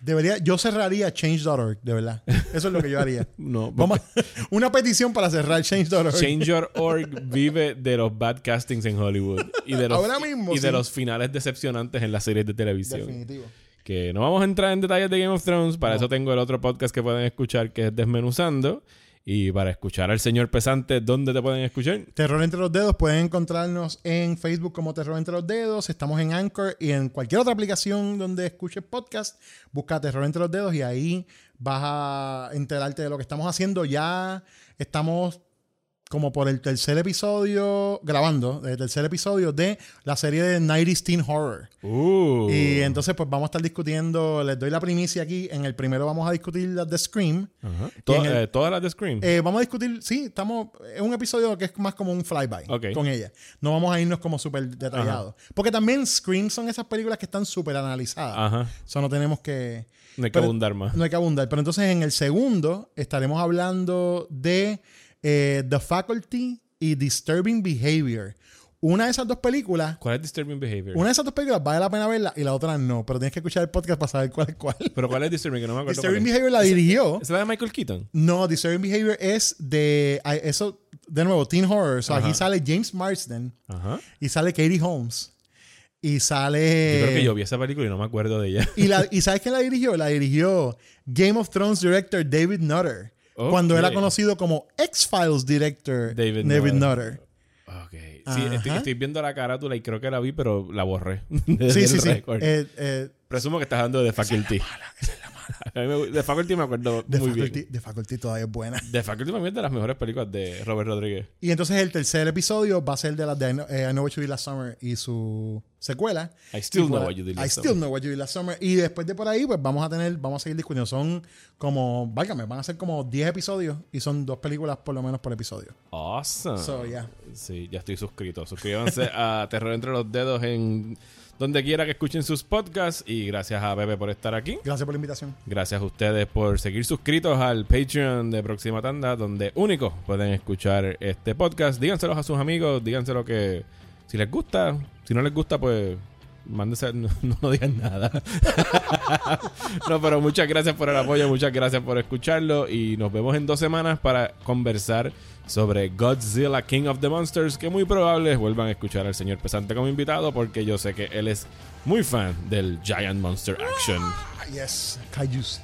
Speaker 1: Debería, yo cerraría change.org, de verdad. Eso es lo que yo haría.
Speaker 2: No,
Speaker 1: Vamos una petición para cerrar change.org.
Speaker 2: Change.org vive de los bad castings en Hollywood y de los,
Speaker 1: Ahora mismo,
Speaker 2: y de los finales decepcionantes en las series de televisión.
Speaker 1: Definitivo.
Speaker 2: Que no vamos a entrar en detalles de Game of Thrones. Para eso tengo el otro podcast que pueden escuchar que es Desmenuzando. Y para escuchar al señor Pesante, ¿dónde te pueden escuchar?
Speaker 1: Terror entre los dedos, pueden encontrarnos en Facebook como Terror entre los dedos, estamos en Anchor y en cualquier otra aplicación donde escuches podcast, busca Terror entre los dedos y ahí vas a enterarte de lo que estamos haciendo. Ya estamos como por el tercer episodio, grabando, el tercer episodio de la serie de 90s Teen Horror.
Speaker 2: Uh.
Speaker 1: Y entonces, pues vamos a estar discutiendo, les doy la primicia aquí. En el primero vamos a discutir las de Scream. El-
Speaker 2: eh, todas las de Scream.
Speaker 1: Eh, vamos a discutir, sí, estamos. Es un episodio que es más como un flyby
Speaker 2: Ok.
Speaker 1: con ella. No vamos a irnos como súper detallados. Porque también Scream son esas películas que están súper analizadas.
Speaker 2: Ajá.
Speaker 1: Eso no tenemos que.
Speaker 2: No hay que
Speaker 1: Pero-
Speaker 2: abundar más.
Speaker 1: No hay que abundar. Pero entonces en el segundo estaremos hablando de eh, The Faculty y Disturbing Behavior. Una de esas dos películas.
Speaker 2: ¿Cuál es Disturbing Behavior?
Speaker 1: Una de esas dos películas vale la pena verla y la otra no. Pero tienes que escuchar el podcast para saber cuál es cuál.
Speaker 2: Pero ¿cuál es Disturbing? Que no me acuerdo.
Speaker 1: Disturbing. Behavior la dirigió.
Speaker 2: ¿Es la de Michael Keaton?
Speaker 1: No, Disturbing Behavior es de. Eso, de nuevo, Teen Horror. So, aquí
Speaker 2: Ajá.
Speaker 1: sale James Marsden
Speaker 2: Ajá.
Speaker 1: y sale Katie Holmes. Y sale.
Speaker 2: Yo creo que yo vi esa película y no me acuerdo de ella.
Speaker 1: Y, la, ¿Y sabes quién la dirigió? La dirigió Game of Thrones director David Nutter.
Speaker 2: Ok.
Speaker 1: Cuando era conocido como X-Files director
Speaker 2: David
Speaker 1: David,
Speaker 2: Nutter.
Speaker 1: Nutter.
Speaker 2: Ok. Sí, estoy, estoy viendo la carátula y creo que la vi, pero la borré.
Speaker 1: Sí, sí, sí. Eh, eh,
Speaker 2: Presumo que estás hablando de Faculty. A mí me- de Faculty me acuerdo
Speaker 1: The,
Speaker 2: muy
Speaker 1: Faculty,
Speaker 2: bien.
Speaker 1: The Faculty todavía es buena.
Speaker 2: De Faculty mí es de las mejores películas de Robert Rodríguez.
Speaker 1: Y entonces el tercer episodio va a ser de las de I Know, eh, I Know What You Did Last Summer y su secuela.
Speaker 2: I Still Know What You Did
Speaker 1: I
Speaker 2: Last
Speaker 1: Still
Speaker 2: Summer.
Speaker 1: Know What You Did Last Summer. Y después de por ahí, pues vamos a tener, vamos a seguir discutiendo. Son como, válgame, van a ser como 10 episodios y son dos películas por lo menos por episodio.
Speaker 2: Awesome.
Speaker 1: So, yeah.
Speaker 2: Sí, ya estoy suscrito. Suscríbanse a Terror entre los dedos en donde quiera que escuchen sus podcasts. Y gracias a Bebe por estar aquí.
Speaker 1: Gracias por la invitación.
Speaker 2: Gracias a ustedes por seguir suscritos al Patreon de Próxima Tanda, donde únicos pueden escuchar este podcast. Díganselos a sus amigos, díganselo que si les gusta, si no les gusta, pues mándense, no, no digan nada. no, pero muchas gracias por el apoyo, muchas gracias por escucharlo y nos vemos en dos semanas para conversar sobre Godzilla King of the Monsters, que muy probable vuelvan a escuchar al señor Pesante como invitado porque yo sé que él es muy fan del Giant Monster Action.
Speaker 1: Ah, yes. Kaijus.